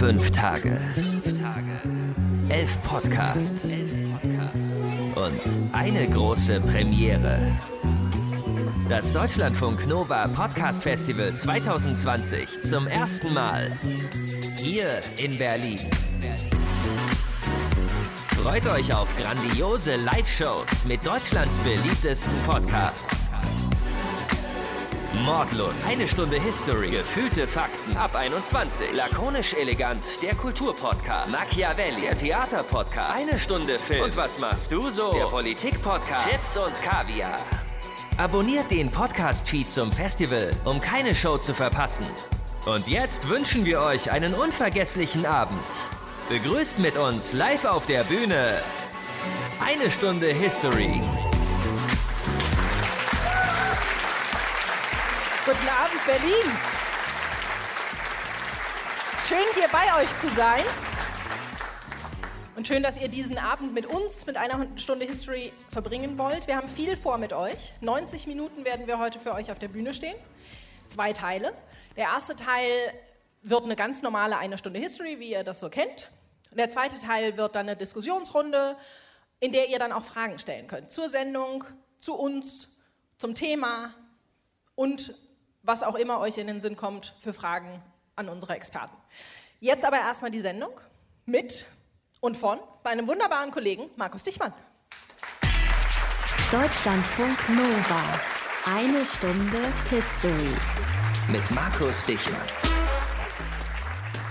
Fünf Tage. Elf Podcasts. Und eine große Premiere. Das Deutschlandfunk Nova Podcast Festival 2020 zum ersten Mal. Hier in Berlin. Freut euch auf grandiose Live-Shows mit Deutschlands beliebtesten Podcasts. Mordlos. Eine Stunde History. Gefühlte Fakten. Ab 21. Lakonisch elegant. Der Kulturpodcast. Machiavelli. Der Theaterpodcast. Eine Stunde Film. Und was machst du so? Der Politikpodcast. Chips und Kaviar. Abonniert den Podcast-Feed zum Festival, um keine Show zu verpassen. Und jetzt wünschen wir euch einen unvergesslichen Abend. Begrüßt mit uns live auf der Bühne eine Stunde History. Guten Abend, Berlin. Schön hier bei euch zu sein. Und schön, dass ihr diesen Abend mit uns, mit einer Stunde History verbringen wollt. Wir haben viel vor mit euch. 90 Minuten werden wir heute für euch auf der Bühne stehen. Zwei Teile. Der erste Teil wird eine ganz normale eine Stunde History, wie ihr das so kennt. Und der zweite Teil wird dann eine Diskussionsrunde, in der ihr dann auch Fragen stellen könnt. Zur Sendung, zu uns, zum Thema und was auch immer euch in den Sinn kommt für Fragen an unsere Experten. Jetzt aber erstmal die Sendung mit und von bei einem wunderbaren Kollegen, Markus Dichmann. Deutschlandfunk Nova. Eine Stunde History. Mit Markus Dichmann.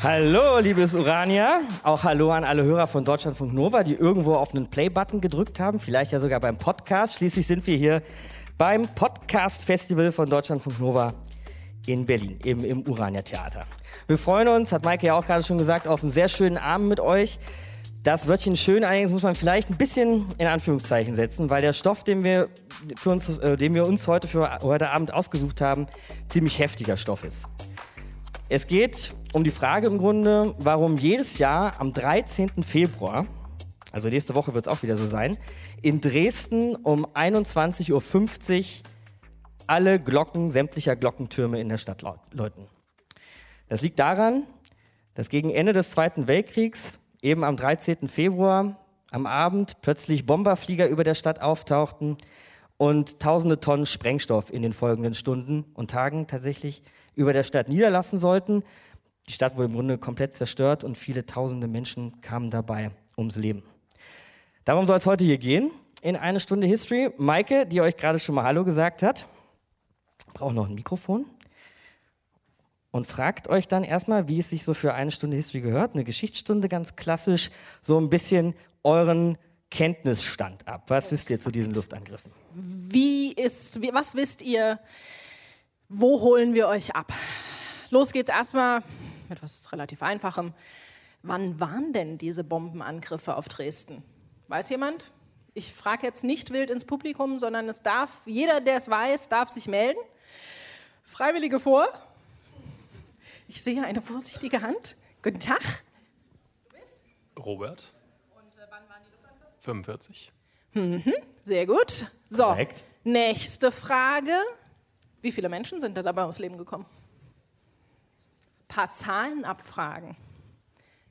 Hallo, liebes Urania. Auch hallo an alle Hörer von Deutschlandfunk Nova, die irgendwo auf einen Play-Button gedrückt haben. Vielleicht ja sogar beim Podcast. Schließlich sind wir hier beim Podcast-Festival von Deutschlandfunk Nova in Berlin, eben im Urania Theater. Wir freuen uns, hat Maike ja auch gerade schon gesagt, auf einen sehr schönen Abend mit euch. Das Wörtchen schön allerdings muss man vielleicht ein bisschen in Anführungszeichen setzen, weil der Stoff, den wir, für uns, äh, den wir uns heute für heute Abend ausgesucht haben, ziemlich heftiger Stoff ist. Es geht um die Frage im Grunde, warum jedes Jahr am 13. Februar, also nächste Woche wird es auch wieder so sein, in Dresden um 21.50 Uhr alle Glocken sämtlicher Glockentürme in der Stadt läuten. Das liegt daran, dass gegen Ende des Zweiten Weltkriegs, eben am 13. Februar, am Abend plötzlich Bomberflieger über der Stadt auftauchten und tausende Tonnen Sprengstoff in den folgenden Stunden und Tagen tatsächlich über der Stadt niederlassen sollten. Die Stadt wurde im Grunde komplett zerstört und viele tausende Menschen kamen dabei ums Leben. Darum soll es heute hier gehen, in eine Stunde History. Maike, die euch gerade schon mal Hallo gesagt hat, braucht noch ein Mikrofon und fragt euch dann erstmal, wie es sich so für eine Stunde History gehört. Eine Geschichtsstunde ganz klassisch, so ein bisschen euren Kenntnisstand ab. Was wisst ihr zu diesen Luftangriffen? Wie ist, wie, was wisst ihr wo holen wir euch ab? Los geht's erstmal mit was relativ Einfachem. Wann waren denn diese Bombenangriffe auf Dresden? Weiß jemand? Ich frage jetzt nicht wild ins Publikum, sondern es darf, jeder, der es weiß, darf sich melden. Freiwillige vor. Ich sehe eine vorsichtige Hand. Guten Tag. Du bist? Robert. Und äh, wann waren die Luftangriffen? 45. Mhm, sehr gut. So, Korrekt. nächste Frage. Wie viele Menschen sind da dabei ums Leben gekommen? Ein paar Zahlen abfragen.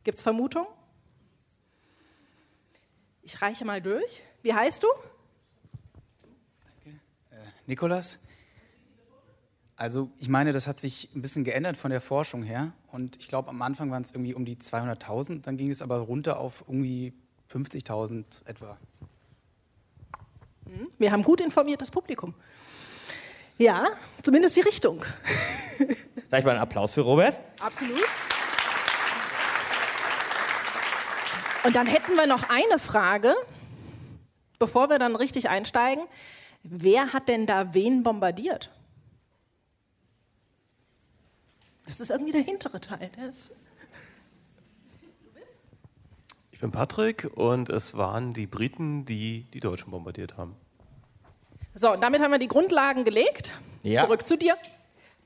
Gibt es Vermutungen? Ich reiche mal durch. Wie heißt du? Danke. Äh, Nikolas. Also ich meine, das hat sich ein bisschen geändert von der Forschung her. Und ich glaube, am Anfang waren es irgendwie um die 200.000. Dann ging es aber runter auf irgendwie 50.000 etwa. Hm, wir haben gut informiertes Publikum. Ja, zumindest die Richtung. Vielleicht mal einen Applaus für Robert. Absolut. Und dann hätten wir noch eine Frage, bevor wir dann richtig einsteigen. Wer hat denn da wen bombardiert? Das ist irgendwie der hintere Teil. Ich bin Patrick und es waren die Briten, die die Deutschen bombardiert haben. So, und damit haben wir die Grundlagen gelegt. Ja. Zurück zu dir.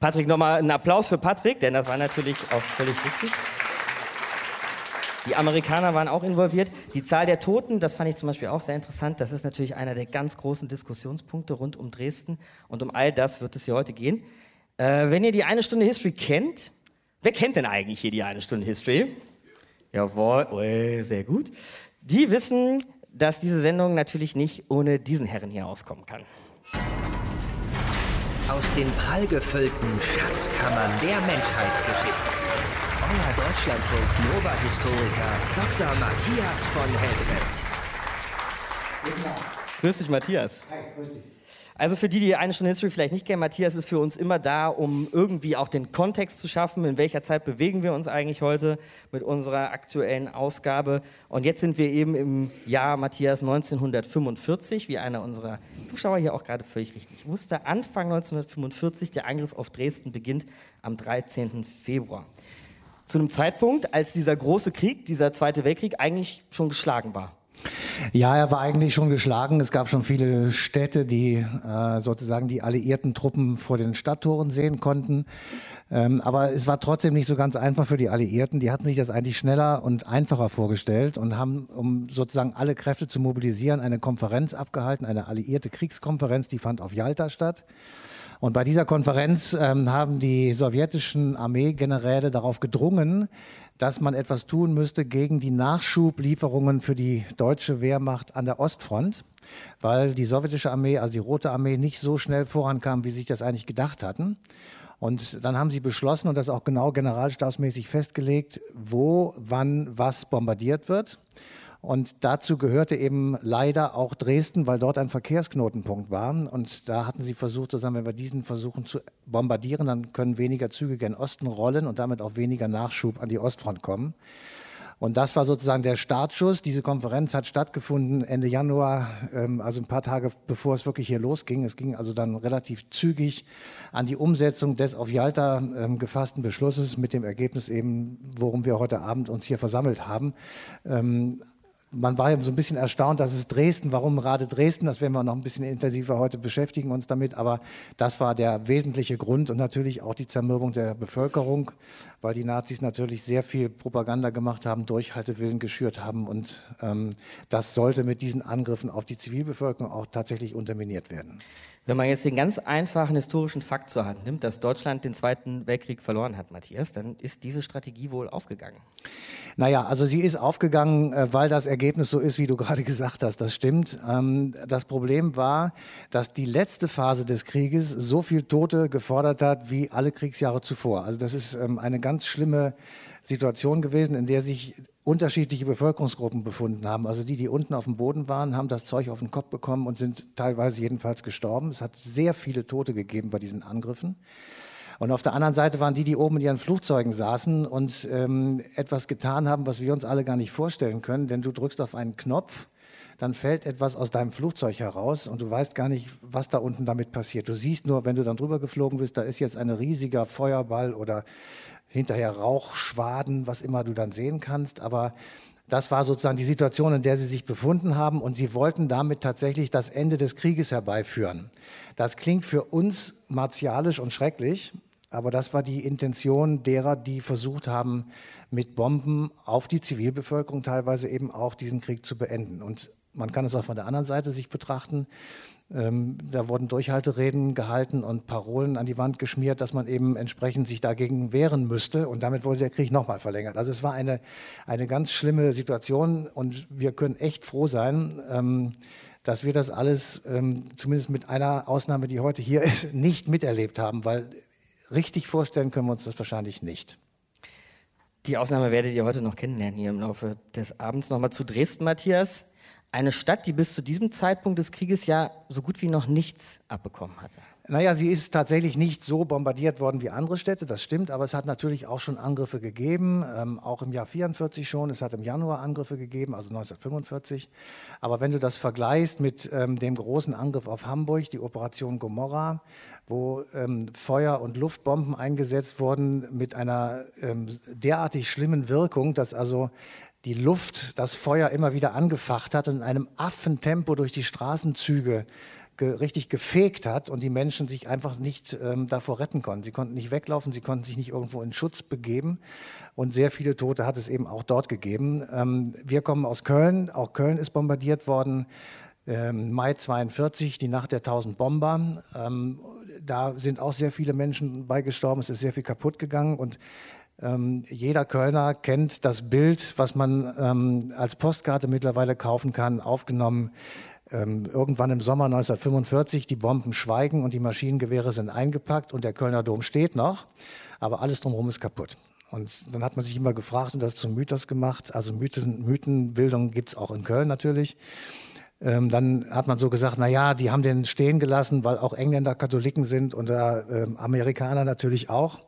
Patrick, nochmal einen Applaus für Patrick, denn das war natürlich auch völlig richtig. Die Amerikaner waren auch involviert. Die Zahl der Toten, das fand ich zum Beispiel auch sehr interessant. Das ist natürlich einer der ganz großen Diskussionspunkte rund um Dresden. Und um all das wird es hier heute gehen. Äh, wenn ihr die eine Stunde History kennt, Wer kennt denn eigentlich hier die eine Stunde History? Jawohl, oh, sehr gut. Die wissen, dass diese Sendung natürlich nicht ohne diesen Herren hier auskommen kann. Aus den prallgefüllten Schatzkammern der Menschheitsgeschichte. Euer Deutschlandfunk Nova-Historiker Dr. Matthias von Helfeld. Grüß dich, Matthias. Hi, grüß dich. Also für die, die eine Stunde History vielleicht nicht kennen, Matthias ist für uns immer da, um irgendwie auch den Kontext zu schaffen, in welcher Zeit bewegen wir uns eigentlich heute mit unserer aktuellen Ausgabe. Und jetzt sind wir eben im Jahr Matthias 1945, wie einer unserer Zuschauer hier auch gerade völlig richtig wusste. Anfang 1945, der Angriff auf Dresden beginnt am 13. Februar. Zu einem Zeitpunkt, als dieser große Krieg, dieser Zweite Weltkrieg eigentlich schon geschlagen war. Ja, er war eigentlich schon geschlagen. Es gab schon viele Städte, die äh, sozusagen die alliierten Truppen vor den Stadttoren sehen konnten. Ähm, aber es war trotzdem nicht so ganz einfach für die Alliierten. Die hatten sich das eigentlich schneller und einfacher vorgestellt und haben, um sozusagen alle Kräfte zu mobilisieren, eine Konferenz abgehalten, eine alliierte Kriegskonferenz, die fand auf Jalta statt. Und bei dieser Konferenz ähm, haben die sowjetischen Armeegeneräle darauf gedrungen, dass man etwas tun müsste gegen die Nachschublieferungen für die deutsche Wehrmacht an der Ostfront, weil die sowjetische Armee, also die Rote Armee, nicht so schnell vorankam, wie sie sich das eigentlich gedacht hatten. Und dann haben sie beschlossen und das auch genau generalstabsmäßig festgelegt, wo, wann, was bombardiert wird. Und dazu gehörte eben leider auch Dresden, weil dort ein Verkehrsknotenpunkt war. Und da hatten sie versucht, zusammen, wenn wir diesen versuchen zu bombardieren, dann können weniger Züge gen Osten rollen und damit auch weniger Nachschub an die Ostfront kommen. Und das war sozusagen der Startschuss. Diese Konferenz hat stattgefunden Ende Januar, ähm, also ein paar Tage bevor es wirklich hier losging. Es ging also dann relativ zügig an die Umsetzung des auf Jalta ähm, gefassten Beschlusses mit dem Ergebnis eben, worum wir heute Abend uns hier versammelt haben. Man war ja so ein bisschen erstaunt, dass es Dresden, warum gerade Dresden, das werden wir noch ein bisschen intensiver heute beschäftigen uns damit, aber das war der wesentliche Grund und natürlich auch die Zermürbung der Bevölkerung, weil die Nazis natürlich sehr viel Propaganda gemacht haben, Durchhaltewillen geschürt haben und ähm, das sollte mit diesen Angriffen auf die Zivilbevölkerung auch tatsächlich unterminiert werden. Wenn man jetzt den ganz einfachen historischen Fakt zur Hand nimmt, dass Deutschland den Zweiten Weltkrieg verloren hat, Matthias, dann ist diese Strategie wohl aufgegangen. Naja, also sie ist aufgegangen, äh, weil das Ergebnis so ist, wie du gerade gesagt hast. Das stimmt. Ähm, das Problem war, dass die letzte Phase des Krieges so viel Tote gefordert hat wie alle Kriegsjahre zuvor. Also das ist ähm, eine ganz schlimme Situation gewesen, in der sich unterschiedliche Bevölkerungsgruppen befunden haben. Also die, die unten auf dem Boden waren, haben das Zeug auf den Kopf bekommen und sind teilweise jedenfalls gestorben. Es hat sehr viele Tote gegeben bei diesen Angriffen. Und auf der anderen Seite waren die, die oben in ihren Flugzeugen saßen und ähm, etwas getan haben, was wir uns alle gar nicht vorstellen können. Denn du drückst auf einen Knopf, dann fällt etwas aus deinem Flugzeug heraus und du weißt gar nicht, was da unten damit passiert. Du siehst nur, wenn du dann drüber geflogen bist, da ist jetzt ein riesiger Feuerball oder hinterher Rauchschwaden, was immer du dann sehen kannst. Aber das war sozusagen die Situation, in der sie sich befunden haben und sie wollten damit tatsächlich das Ende des Krieges herbeiführen. Das klingt für uns martialisch und schrecklich, aber das war die Intention derer, die versucht haben, mit Bomben auf die Zivilbevölkerung teilweise eben auch diesen Krieg zu beenden. Und man kann es auch von der anderen Seite sich betrachten. Ähm, da wurden Durchhaltereden gehalten und Parolen an die Wand geschmiert, dass man eben entsprechend sich dagegen wehren müsste. Und damit wurde der Krieg nochmal verlängert. Also es war eine, eine ganz schlimme Situation und wir können echt froh sein, ähm, dass wir das alles, ähm, zumindest mit einer Ausnahme, die heute hier ist, nicht miterlebt haben, weil richtig vorstellen können wir uns das wahrscheinlich nicht. Die Ausnahme werdet ihr heute noch kennenlernen hier im Laufe des Abends. Nochmal zu Dresden, Matthias. Eine Stadt, die bis zu diesem Zeitpunkt des Krieges ja so gut wie noch nichts abbekommen hatte. Naja, sie ist tatsächlich nicht so bombardiert worden wie andere Städte, das stimmt, aber es hat natürlich auch schon Angriffe gegeben, ähm, auch im Jahr 44 schon, es hat im Januar Angriffe gegeben, also 1945. Aber wenn du das vergleichst mit ähm, dem großen Angriff auf Hamburg, die Operation Gomorra, wo ähm, Feuer- und Luftbomben eingesetzt wurden mit einer ähm, derartig schlimmen Wirkung, dass also die Luft das Feuer immer wieder angefacht hat und in einem Affentempo durch die Straßenzüge ge richtig gefegt hat und die Menschen sich einfach nicht ähm, davor retten konnten. Sie konnten nicht weglaufen, sie konnten sich nicht irgendwo in Schutz begeben und sehr viele Tote hat es eben auch dort gegeben. Ähm, wir kommen aus Köln, auch Köln ist bombardiert worden. Ähm, Mai 42, die Nacht der 1000 Bomber. Ähm, da sind auch sehr viele Menschen bei gestorben, es ist sehr viel kaputt gegangen und Ähm, jeder Kölner kennt das Bild, was man ähm, als Postkarte mittlerweile kaufen kann, aufgenommen. Ähm, irgendwann im Sommer 1945, die Bomben schweigen und die Maschinengewehre sind eingepackt und der Kölner Dom steht noch, aber alles drumherum ist kaputt. Und dann hat man sich immer gefragt und das zum Mythos gemacht. Also Mythen, Mythenbildung gibt es auch in Köln natürlich. Ähm, dann hat man so gesagt, na ja, die haben den stehen gelassen, weil auch Engländer Katholiken sind und äh, Amerikaner natürlich auch.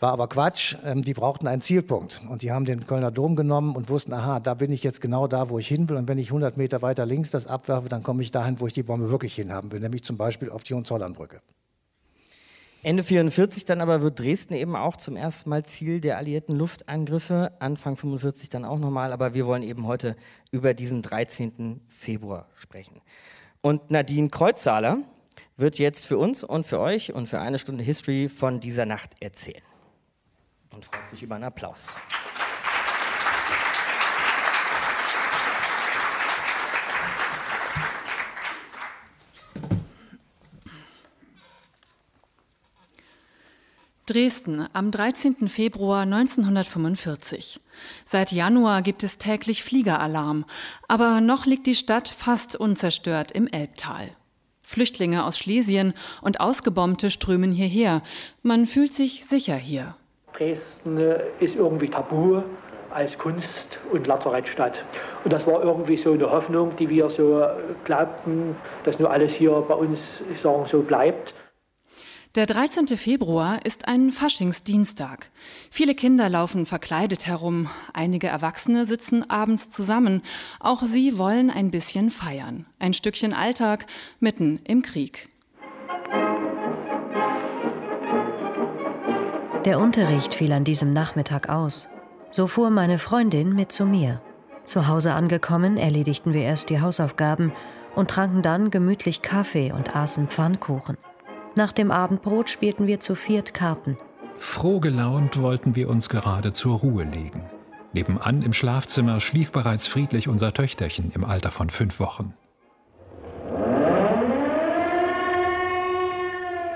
War aber Quatsch. Ähm, die brauchten einen Zielpunkt. Und die haben den Kölner Dom genommen und wussten, aha, da bin ich jetzt genau da, wo ich hin will. Und wenn ich 100 Meter weiter links das abwerfe, dann komme ich dahin, wo ich die Bombe wirklich hinhaben will, nämlich zum Beispiel auf die Hohenzollernbrücke. Ende 44 dann aber wird Dresden eben auch zum ersten Mal Ziel der alliierten Luftangriffe, Anfang 45 dann auch nochmal, aber wir wollen eben heute über diesen 13. Februar sprechen. Und Nadine Kreuzzahler wird jetzt für uns und für euch und für eine Stunde History von dieser Nacht erzählen und freut sich über einen Applaus. Dresden am 13. Februar 1945. Seit Januar gibt es täglich Fliegeralarm, aber noch liegt die Stadt fast unzerstört im Elbtal. Flüchtlinge aus Schlesien und Ausgebombte strömen hierher. Man fühlt sich sicher hier. Dresden äh, ist irgendwie tabu als Kunst- und Lazarettstadt. Und das war irgendwie so eine Hoffnung, die wir so glaubten, dass nur alles hier bei uns ich sagen, so bleibt. Der 13. Februar ist ein Faschingsdienstag. Viele Kinder laufen verkleidet herum, einige Erwachsene sitzen abends zusammen. Auch sie wollen ein bisschen feiern. Ein Stückchen Alltag mitten im Krieg. Der Unterricht fiel an diesem Nachmittag aus. So fuhr meine Freundin mit zu mir. Zu Hause angekommen, erledigten wir erst die Hausaufgaben und tranken dann gemütlich Kaffee und aßen Pfannkuchen. Nach dem Abendbrot spielten wir zu viert Karten. Froh gelaunt wollten wir uns gerade zur Ruhe legen. Nebenan im Schlafzimmer schlief bereits friedlich unser Töchterchen im Alter von fünf Wochen.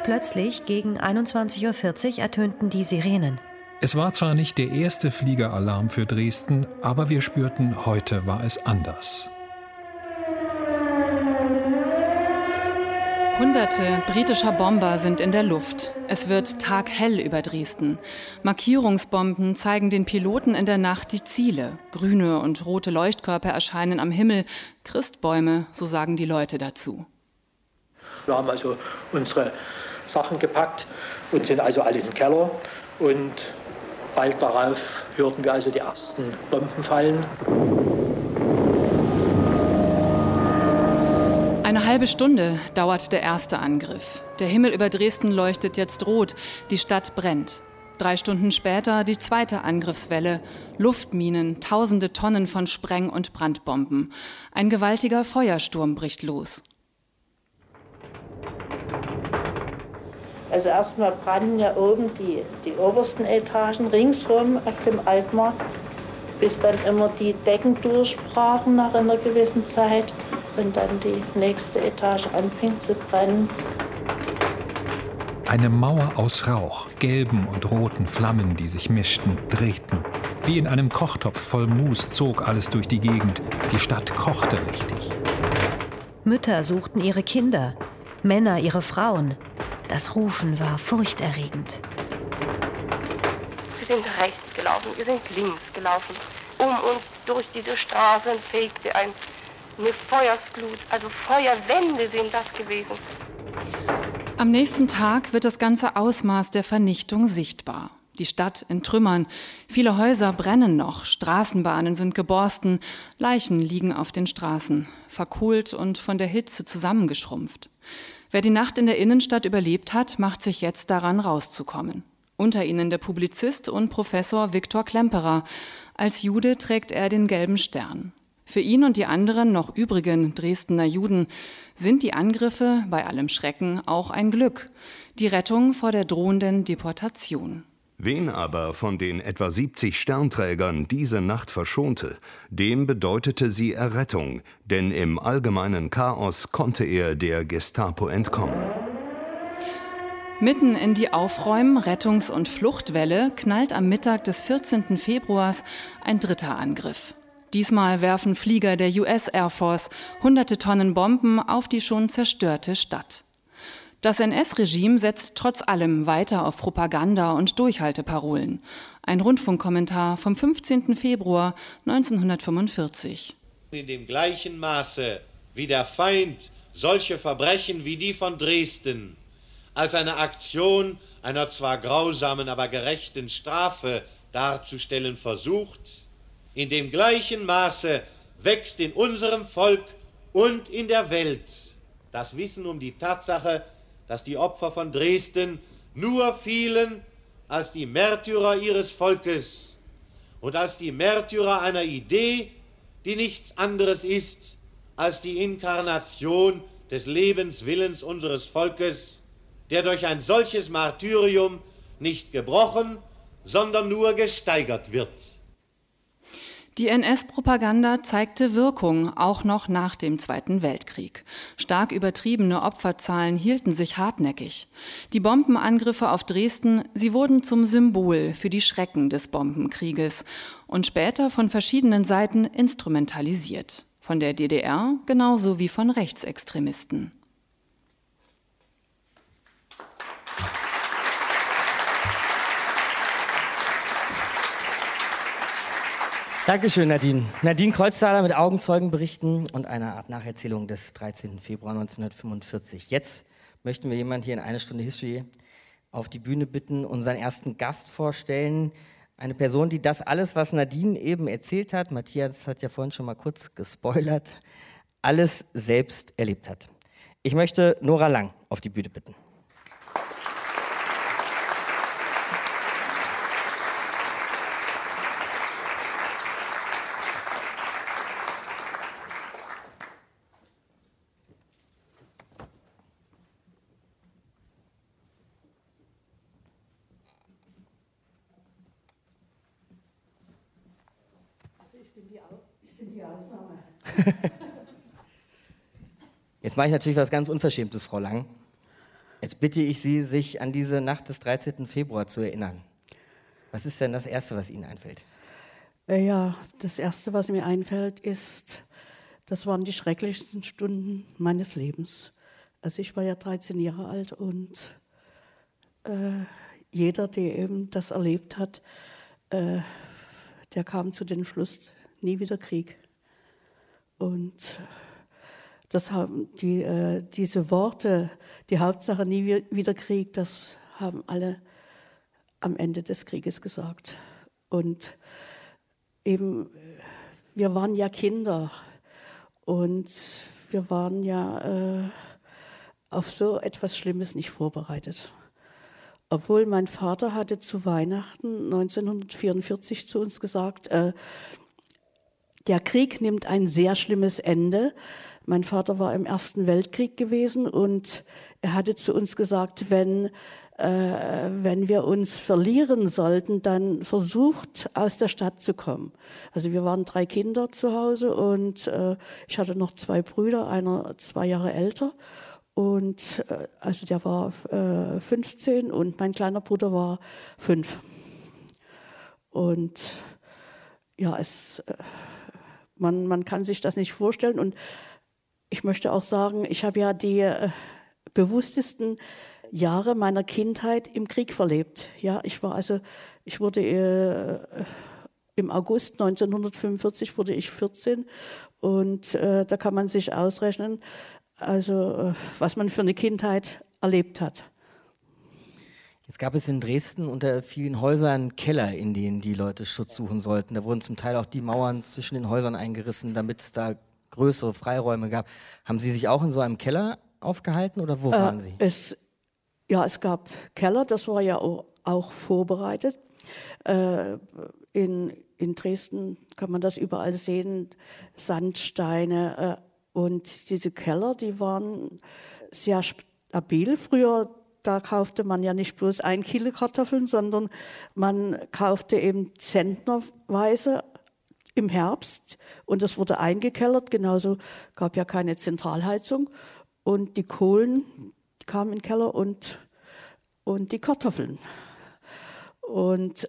Plötzlich gegen 21.40 Uhr ertönten die Sirenen. Es war zwar nicht der erste Fliegeralarm für Dresden, aber wir spürten, heute war es anders. Hunderte britischer Bomber sind in der Luft. Es wird taghell über Dresden. Markierungsbomben zeigen den Piloten in der Nacht die Ziele. Grüne und rote Leuchtkörper erscheinen am Himmel. Christbäume, so sagen die Leute dazu. Wir haben also unsere Sachen gepackt und sind also alle im Keller. Und bald darauf hörten wir also die ersten Bomben fallen. Eine halbe Stunde dauert der erste Angriff. Der Himmel über Dresden leuchtet jetzt rot, die Stadt brennt. Drei Stunden später die zweite Angriffswelle. Luftminen, tausende Tonnen von Spreng- und Brandbomben. Ein gewaltiger Feuersturm bricht los. Also erstmal brannten ja oben die, die obersten Etagen ringsherum auf dem Altmarkt, bis dann immer die Decken durchbrachen nach einer gewissen Zeit und dann die nächste Etage anfing zu brennen. Eine Mauer aus Rauch, gelben und roten Flammen, die sich mischten, drehten. Wie in einem Kochtopf voll Mus zog alles durch die Gegend. Die Stadt kochte richtig. Mütter suchten ihre Kinder, Männer ihre Frauen. Das Rufen war furchterregend. Wir sind rechts gelaufen, wir sind links gelaufen. Um uns durch diese Straßen fegte ein eine Feuersglut, also Feuerwände sind das gewesen. Am nächsten Tag wird das ganze Ausmaß der Vernichtung sichtbar. Die Stadt in Trümmern, viele Häuser brennen noch, Straßenbahnen sind geborsten, Leichen liegen auf den Straßen, verkohlt und von der Hitze zusammengeschrumpft. Wer die Nacht in der Innenstadt überlebt hat, macht sich jetzt daran rauszukommen. Unter ihnen der Publizist und Professor Viktor Klemperer. Als Jude trägt er den gelben Stern. Für ihn und die anderen noch übrigen Dresdner Juden sind die Angriffe bei allem Schrecken auch ein Glück, die Rettung vor der drohenden Deportation. Wen aber von den etwa 70 Sternträgern diese Nacht verschonte, dem bedeutete sie Errettung, denn im allgemeinen Chaos konnte er der Gestapo entkommen. Mitten in die Aufräumen-, Rettungs- und Fluchtwelle knallt am Mittag des 14. Februars ein dritter Angriff. Diesmal werfen Flieger der US Air Force hunderte Tonnen Bomben auf die schon zerstörte Stadt. Das NS-Regime setzt trotz allem weiter auf Propaganda und Durchhalteparolen. Ein Rundfunkkommentar vom 15. Februar 1945. In dem gleichen Maße wie der Feind solche Verbrechen wie die von Dresden als eine Aktion einer zwar grausamen, aber gerechten Strafe darzustellen versucht, in dem gleichen Maße wächst in unserem Volk und in der Welt das Wissen um die Tatsache, dass die Opfer von Dresden nur fielen als die Märtyrer ihres Volkes und als die Märtyrer einer Idee, die nichts anderes ist als die Inkarnation des Lebenswillens unseres Volkes, der durch ein solches Martyrium nicht gebrochen, sondern nur gesteigert wird. Die NS-Propaganda zeigte Wirkung, auch noch nach dem Zweiten Weltkrieg. Stark übertriebene Opferzahlen hielten sich hartnäckig. Die Bombenangriffe auf Dresden, sie wurden zum Symbol für die Schrecken des Bombenkrieges und später von verschiedenen Seiten instrumentalisiert. Von der DDR genauso wie von Rechtsextremisten. Dankeschön, Nadine. Nadine Kreuzthaler mit Augenzeugenberichten und einer Art Nacherzählung des 13. Februar 1945. Jetzt möchten wir jemanden hier in eine Stunde History auf die Bühne bitten, unseren ersten Gast vorstellen. Eine Person, die das alles, was Nadine eben erzählt hat, Matthias hat ja vorhin schon mal kurz gespoilert, alles selbst erlebt hat. Ich möchte Nora Lang auf die Bühne bitten. Jetzt mache ich natürlich was ganz Unverschämtes, Frau Lang. Jetzt bitte ich Sie, sich an diese Nacht des 13. Februar zu erinnern. Was ist denn das Erste, was Ihnen einfällt? Äh, ja, das Erste, was mir einfällt, ist, das waren die schrecklichsten Stunden meines Lebens. Also ich war ja 13 Jahre alt und äh, jeder, der eben das erlebt hat, äh, der kam zu dem Schluss, nie wieder Krieg. Und das haben die, äh, diese Worte, die Hauptsache nie wieder Krieg, das haben alle am Ende des Krieges gesagt. Und eben, wir waren ja Kinder und wir waren ja äh, auf so etwas Schlimmes nicht vorbereitet. Obwohl mein Vater hatte zu Weihnachten 1944 zu uns gesagt, äh, der Krieg nimmt ein sehr schlimmes Ende. Mein Vater war im Ersten Weltkrieg gewesen und er hatte zu uns gesagt, wenn, äh, wenn wir uns verlieren sollten, dann versucht, aus der Stadt zu kommen. Also wir waren drei Kinder zu Hause und äh, ich hatte noch zwei Brüder, einer zwei Jahre älter. Und äh, also der war äh, 15 und mein kleiner Bruder war fünf. Und ja, es äh, man, man kann sich das nicht vorstellen. Und ich möchte auch sagen, ich habe ja die äh, bewusstesten Jahre meiner Kindheit im Krieg verlebt. Ja, ich war also, ich wurde äh, im August 1945 wurde ich 14 und äh, da kann man sich ausrechnen, also äh, was man für eine Kindheit erlebt hat. Jetzt gab es in Dresden unter vielen Häusern Keller, in denen die Leute Schutz suchen sollten. Da wurden zum Teil auch die Mauern zwischen den Häusern eingerissen, damit es da größere Freiräume gab. Haben Sie sich auch in so einem Keller aufgehalten oder wo äh, waren Sie? Es, ja, es gab Keller, das war ja auch, auch vorbereitet. Äh, in, in Dresden kann man das überall sehen, Sandsteine äh, und diese Keller, die waren sehr stabil. Früher da kaufte man ja nicht bloß ein Kilo Kartoffeln, sondern man kaufte eben zentnerweise im Herbst und das wurde eingekellert. Genauso gab ja keine Zentralheizung und die Kohlen kamen in den Keller und und die Kartoffeln. Und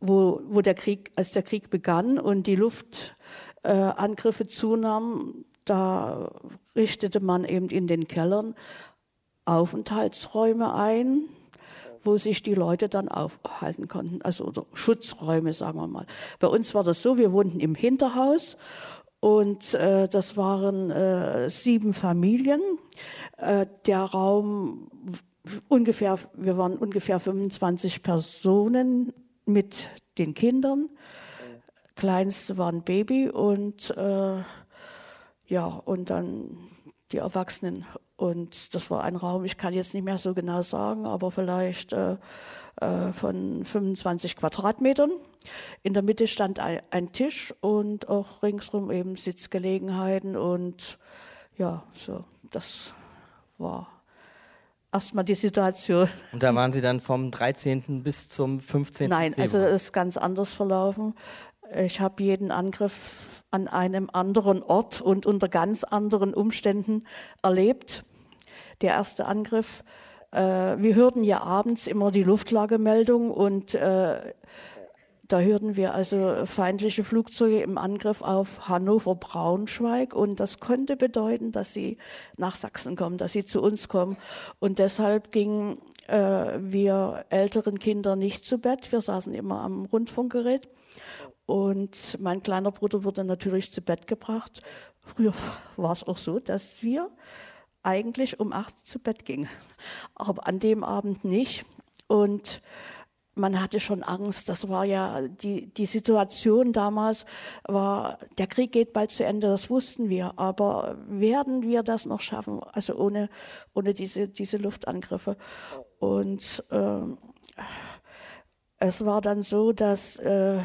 wo, wo der Krieg, als der Krieg begann und die Luftangriffe äh, zunahmen, da richtete man eben in den Kellern Aufenthaltsräume ein, wo sich die Leute dann aufhalten konnten, also Schutzräume, sagen wir mal. Bei uns war das so, wir wohnten im Hinterhaus und äh, das waren äh, sieben Familien. Äh, der Raum ungefähr, wir waren ungefähr 25 Personen mit den Kindern. Kleinste war ein Baby und äh, ja, und dann die Erwachsenen. Und das war ein Raum, ich kann jetzt nicht mehr so genau sagen, aber vielleicht äh, äh, von 25 Quadratmetern. In der Mitte stand ein, ein, Tisch und auch ringsrum eben Sitzgelegenheiten und ja, so, das war erstmal die Situation. Und da waren Sie dann vom 13. bis zum 15. Nein, Februar. also es ist ganz anders verlaufen. Ich habe jeden Angriff an einem anderen Ort und unter ganz anderen Umständen erlebt. Der erste Angriff, äh, wir hörten ja abends immer die Luftlagemeldung und äh, da hörten wir also feindliche Flugzeuge im Angriff auf Hannover-Braunschweig und das konnte bedeuten, dass sie nach Sachsen kommen, dass sie zu uns kommen. Und deshalb gingen äh, wir älteren Kinder nicht zu Bett. Wir saßen immer am Rundfunkgerät. Und mein kleiner Bruder wurde natürlich zu Bett gebracht. Früher war es auch so, dass wir eigentlich um acht zu Bett gingen, aber an dem Abend nicht. Und man hatte schon Angst. Das war ja die, die Situation damals, war, der Krieg geht bald zu Ende, das wussten wir. Aber werden wir das noch schaffen? Also ohne, ohne diese, diese Luftangriffe. Und äh, es war dann so, dass äh,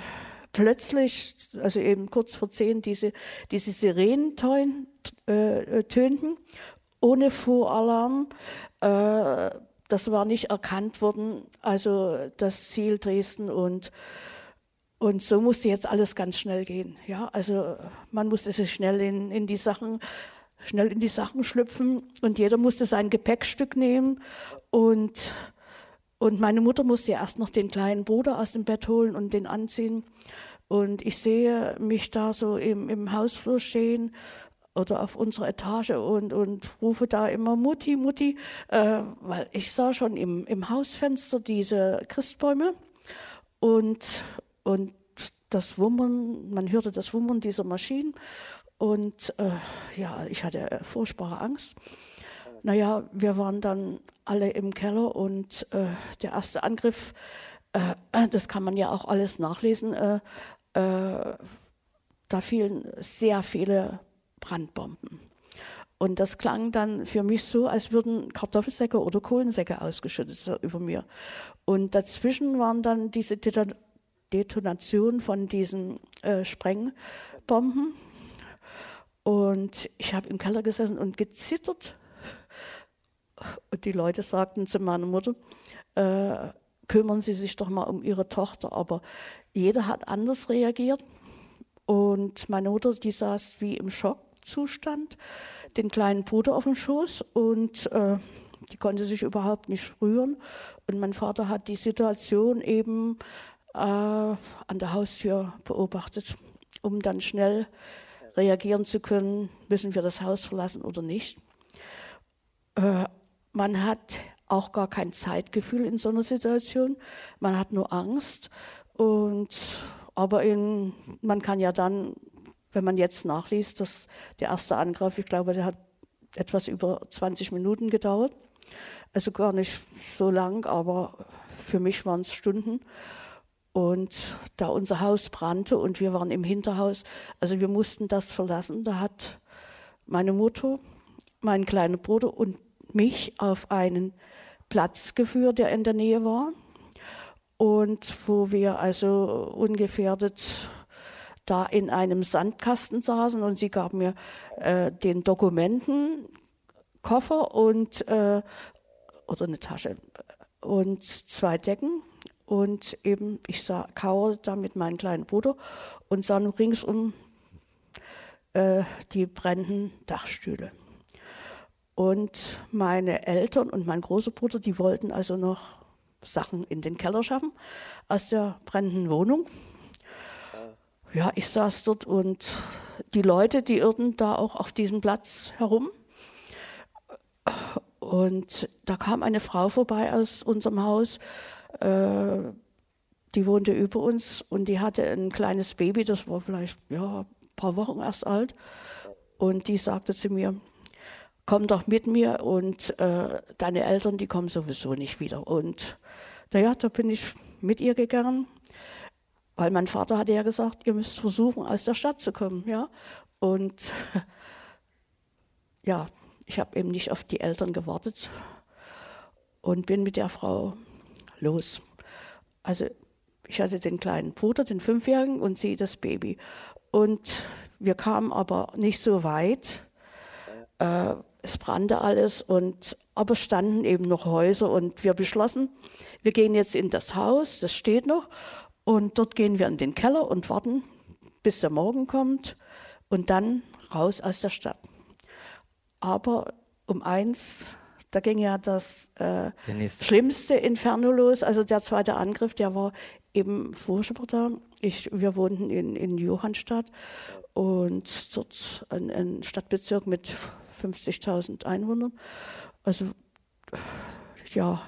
plötzlich, also eben kurz vor zehn, diese, diese Sirenen äh, tönten, ohne Voralarm. Äh, das war nicht erkannt worden, also das Ziel Dresden und und so musste jetzt alles ganz schnell gehen. Ja, also man musste sich schnell in, in die Sachen, schnell in die Sachen schlüpfen und jeder musste sein Gepäckstück nehmen und und meine Mutter musste erst noch den kleinen Bruder aus dem Bett holen und den anziehen. Und ich sehe mich da so im, im Hausflur stehen oder auf unserer Etage und, und rufe da immer Mutti, Mutti, äh, weil ich sah schon im, im Hausfenster diese Christbäume und, und das Wummern, man hörte das Wummern dieser Maschinen und äh, ja, ich hatte furchtbare Angst. Naja, wir waren dann alle im Keller und äh, der erste Angriff, äh, das kann man ja auch alles nachlesen, äh, äh, da fielen sehr viele Brandbomben. Und das klang dann für mich so, als würden Kartoffelsäcke oder Kohlensäcke ausgeschüttet über mir. Und dazwischen waren dann diese Detonationen von diesen äh, Sprengbomben. Und ich habe im Keller gesessen und gezittert. Und die Leute sagten zu meiner Mutter, äh, kümmern Sie sich doch mal um Ihre Tochter. Aber jeder hat anders reagiert. Und meine Mutter, die saß wie im Schock Zustand, den kleinen Bruder auf dem Schoß und äh, die konnte sich überhaupt nicht rühren. Und mein Vater hat die Situation eben äh, an der Haustür beobachtet, um dann schnell reagieren zu können, müssen wir das Haus verlassen oder nicht. Äh, man hat auch gar kein Zeitgefühl in so einer Situation. Man hat nur Angst. Und, aber in, man kann ja dann wenn man jetzt nachliest, dass der erste Angriff, ich glaube, der hat etwas über 20 Minuten gedauert. Also gar nicht so lang, aber für mich waren es Stunden. Und da unser Haus brannte und wir waren im Hinterhaus, also wir mussten das verlassen, da hat meine Mutter, mein kleiner Bruder und mich auf einen Platz geführt, der in der Nähe war und wo wir also ungefährdet da in einem Sandkasten saßen und sie gab mir äh, den Dokumentenkoffer und äh, oder eine Tasche und zwei Decken und eben ich sah, kauerte da mit meinem kleinen Bruder und sah nur ringsum äh, die brennenden Dachstühle. Und meine Eltern und mein großer Bruder, die wollten also noch Sachen in den Keller schaffen aus der brennenden Wohnung. Ja, ich saß dort und die Leute, die irrten da auch auf diesem Platz herum. Und da kam eine Frau vorbei aus unserem Haus, äh, die wohnte über uns und die hatte ein kleines Baby, das war vielleicht ja, ein paar Wochen erst alt. Und die sagte zu mir, komm doch mit mir und äh, deine Eltern, die kommen sowieso nicht wieder. Und naja, da bin ich mit ihr gegangen, weil mein Vater hatte ja gesagt, ihr müsst versuchen, aus der Stadt zu kommen. Ja? Und ja, ich habe eben nicht auf die Eltern gewartet und bin mit der Frau los. Also ich hatte den kleinen Bruder, den Fünfjährigen, und sie das Baby. Und wir kamen aber nicht so weit. Äh, es brannte alles, und, aber standen eben noch Häuser. Und wir beschlossen, wir gehen jetzt in das Haus, das steht noch. Und dort gehen wir in den Keller und warten, bis der Morgen kommt. Und dann raus aus der Stadt. Aber um eins da ging ja das äh, schlimmste Inferno los. Also der zweite Angriff, der war eben furchtbar da. Ich, wir wohnten in, in Johannstadt und dort ein, ein Stadtbezirk mit 50.000 Einwohnern. Also ja,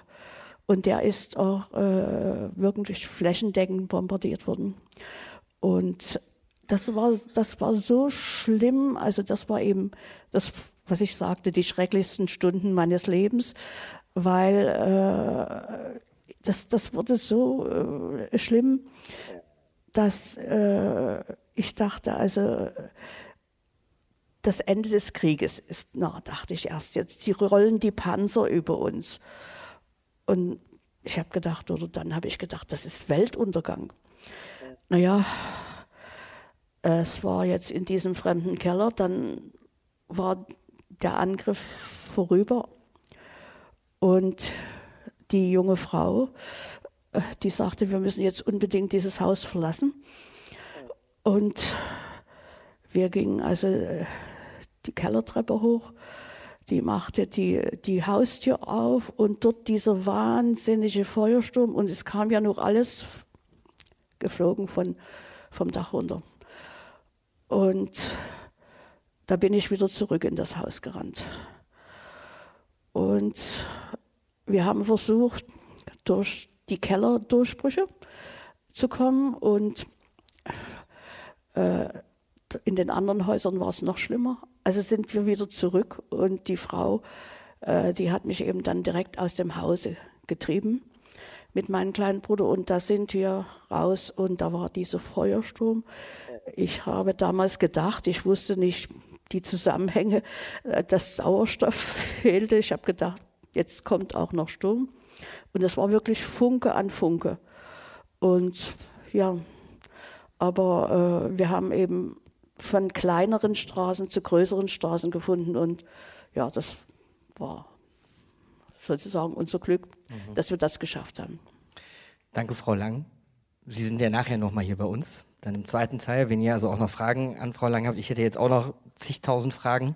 und der ist auch äh, wirklich flächendeckend bombardiert worden. Und das war, das war so schlimm, also das war eben, das, was ich sagte, die schrecklichsten Stunden meines Lebens, weil äh, das, das wurde so äh, schlimm, dass äh, ich dachte, also das Ende des Krieges ist, na, dachte ich erst jetzt, sie rollen die Panzer über uns. Und ich habe gedacht, oder dann habe ich gedacht, das ist Weltuntergang. Naja, es war jetzt in diesem fremden Keller, dann war der Angriff vorüber und die junge Frau, äh, die sagte, wir müssen jetzt unbedingt dieses Haus verlassen. Und wir gingen also äh, die Kellertreppe hoch, die machte die, die Haustür auf und dort dieser wahnsinnige Feuersturm und es kam ja noch alles geflogen von, vom Dach runter. Und da bin ich wieder zurück in das Haus gerannt. Und wir haben versucht, durch die Kellerdurchbrüche zu kommen und äh, in den anderen Häusern war es noch schlimmer. Also sind wir wieder zurück und die Frau, äh, die hat mich eben dann direkt aus dem Hause getrieben mit meinem kleinen Bruder und da sind wir raus und da war dieser Feuersturm. Ich habe damals gedacht, ich wusste nicht die Zusammenhänge, äh, dass Sauerstoff fehlte. Ich habe gedacht, jetzt kommt auch noch Sturm. Und es war wirklich Funke an Funke. Und ja, aber äh, wir haben eben von kleineren Straßen zu größeren Straßen gefunden. Und ja, das war sozusagen unser Glück, mhm. dass wir das geschafft haben. Danke, Frau Lang. Sie sind ja nachher nochmal hier bei uns, dann im zweiten Teil. Wenn ihr also auch noch Fragen an Frau Lang habt, ich hätte jetzt auch noch zigtausend Fragen.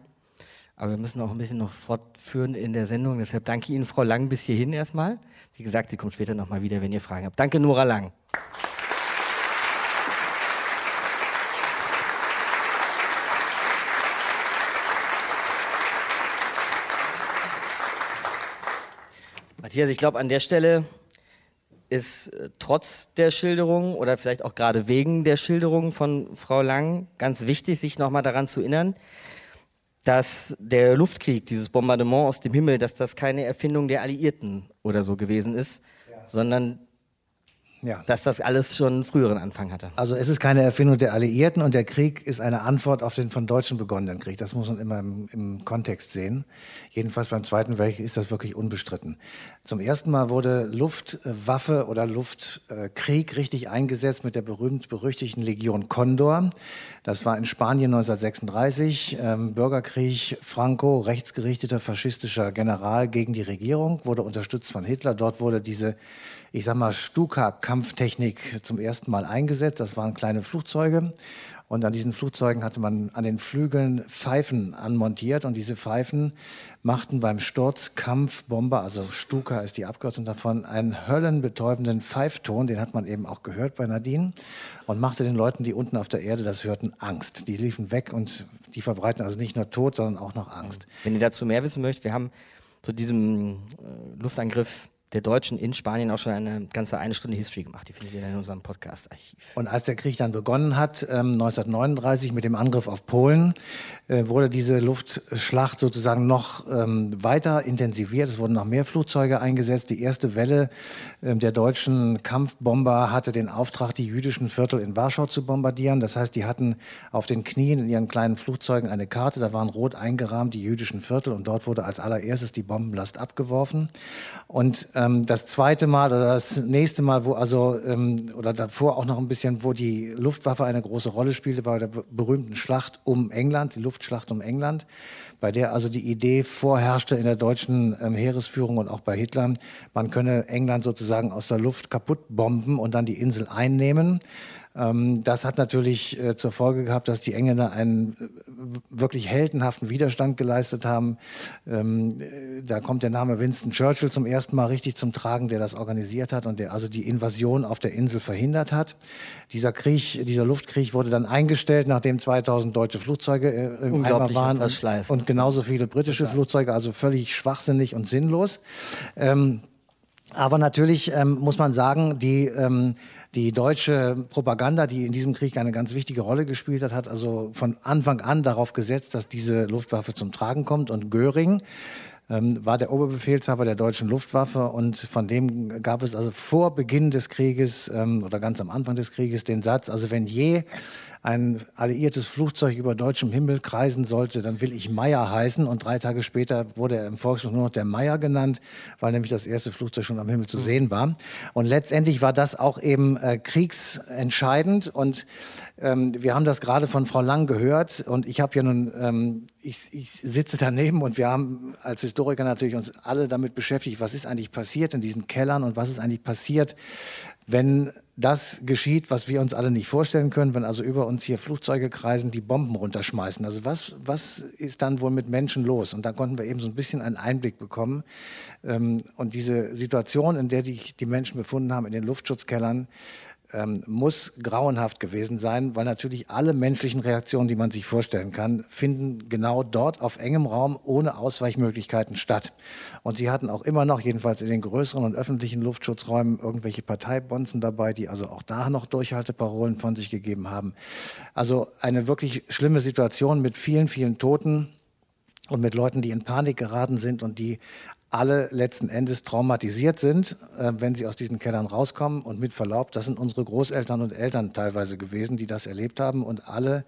Aber wir müssen auch ein bisschen noch fortführen in der Sendung. Deshalb danke Ihnen, Frau Lang, bis hierhin erstmal. Wie gesagt, sie kommt später nochmal wieder, wenn ihr Fragen habt. Danke, Nora Lang. Matthias, ich glaube, an der Stelle ist äh, trotz der Schilderung oder vielleicht auch gerade wegen der Schilderung von Frau Lang ganz wichtig, sich nochmal daran zu erinnern, dass der Luftkrieg, dieses Bombardement aus dem Himmel, dass das keine Erfindung der Alliierten oder so gewesen ist, ja. sondern ja. dass das alles schon einen früheren Anfang hatte. Also es ist keine Erfindung der Alliierten und der Krieg ist eine Antwort auf den von Deutschen begonnenen Krieg. Das muss man immer im, im Kontext sehen. Jedenfalls beim Zweiten Weltkrieg ist das wirklich unbestritten. Zum ersten Mal wurde Luftwaffe oder Luftkrieg richtig eingesetzt mit der berühmt-berüchtigten Legion Condor. Das war in Spanien 1936. Ähm, Bürgerkrieg, Franco, rechtsgerichteter faschistischer General gegen die Regierung, wurde unterstützt von Hitler. Dort wurde diese ich sag mal, Stuka-Kampftechnik zum ersten Mal eingesetzt. Das waren kleine Flugzeuge. Und an diesen Flugzeugen hatte man an den Flügeln Pfeifen anmontiert. Und diese Pfeifen machten beim Sturz Kampfbomber, also Stuka ist die Abkürzung davon, einen höllenbetäubenden Pfeifton. Den hat man eben auch gehört bei Nadine. Und machte den Leuten, die unten auf der Erde das hörten, Angst. Die liefen weg und die verbreiten also nicht nur Tod, sondern auch noch Angst. Wenn ihr dazu mehr wissen möchtet, wir haben zu diesem äh, Luftangriff der Deutschen in Spanien auch schon eine ganze eine Stunde History gemacht. Die findet ihr in unserem Podcast-Archiv. Und als der Krieg dann begonnen hat, ähm, 1939 mit dem Angriff auf Polen, äh, wurde diese Luftschlacht sozusagen noch ähm, weiter intensiviert. Es wurden noch mehr Flugzeuge eingesetzt. Die erste Welle ähm, der deutschen Kampfbomber hatte den Auftrag, die jüdischen Viertel in Warschau zu bombardieren. Das heißt, die hatten auf den Knien in ihren kleinen Flugzeugen eine Karte. Da waren rot eingerahmt die jüdischen Viertel und dort wurde als allererstes die Bombenlast abgeworfen. Und ähm, das zweite Mal oder das nächste Mal, wo also ähm, oder davor auch noch ein bisschen, wo die Luftwaffe eine große Rolle spielte, war der berühmten Schlacht um England, die Luftschlacht um England, bei der also die Idee vorherrschte in der deutschen ähm, Heeresführung und auch bei Hitler, man könne England sozusagen aus der Luft kaputt bomben und dann die Insel einnehmen. Ähm, das hat natürlich äh, zur Folge gehabt, dass die Engländer einen äh, wirklich heldenhaften Widerstand geleistet haben. Ähm, äh, da kommt der Name Winston Churchill zum ersten Mal richtig zum Tragen, der das organisiert hat und der also die Invasion auf der Insel verhindert hat. Dieser Krieg, dieser Luftkrieg wurde dann eingestellt, nachdem 2000 deutsche Flugzeuge im Eimer waren und, und genauso viele britische Flugzeuge, also völlig schwachsinnig und sinnlos. Ähm, aber natürlich muss man sagen, die die deutsche Propaganda, die in diesem Krieg eine ganz wichtige Rolle gespielt hat, hat also von Anfang an darauf gesetzt, dass diese Luftwaffe zum Tragen kommt. Und Göring ähm, war der Oberbefehlshaber der deutschen Luftwaffe und von dem gab es also vor Beginn des Krieges ähm, oder ganz am Anfang des Krieges den Satz, also wenn je ein alliiertes Flugzeug über deutschem Himmel kreisen sollte, dann will ich Meier heißen. Und drei Tage später wurde er im Volksmund nur noch der Meier genannt, weil nämlich das erste Flugzeug schon am Himmel zu sehen war. Und letztendlich war das auch eben äh, kriegsentscheidend. Und ähm, wir haben das gerade von Frau Lang gehört. Und ich habe ja nun, ähm, ich, ich sitze daneben und wir haben als Historiker natürlich uns alle damit beschäftigt, was ist eigentlich passiert in diesen Kellern und was ist eigentlich passiert, wenn das geschieht, was wir uns alle nicht vorstellen können, wenn also über uns hier Flugzeuge kreisen, die Bomben runterschmeißen. Also was, was ist dann wohl mit Menschen los? Und da konnten wir eben so ein bisschen einen Einblick bekommen. Ähm, und diese Situation, in der sich die Menschen befunden haben in den Luftschutzkellern, ähm, muss grauenhaft gewesen sein, weil natürlich alle menschlichen Reaktionen, die man sich vorstellen kann, finden genau dort auf engem Raum ohne Ausweichmöglichkeiten statt. Und sie hatten auch immer noch, jedenfalls in den größeren und öffentlichen Luftschutzräumen, irgendwelche Parteibonzen dabei, die also auch da noch Durchhalteparolen von sich gegeben haben. Also eine wirklich schlimme Situation mit vielen, vielen Toten und mit Leuten, die in Panik geraten sind und die alle letzten Endes traumatisiert sind, äh, wenn sie aus diesen Kellern rauskommen. Und mit Verlaub, das sind unsere Großeltern und Eltern teilweise gewesen, die das erlebt haben. Und alle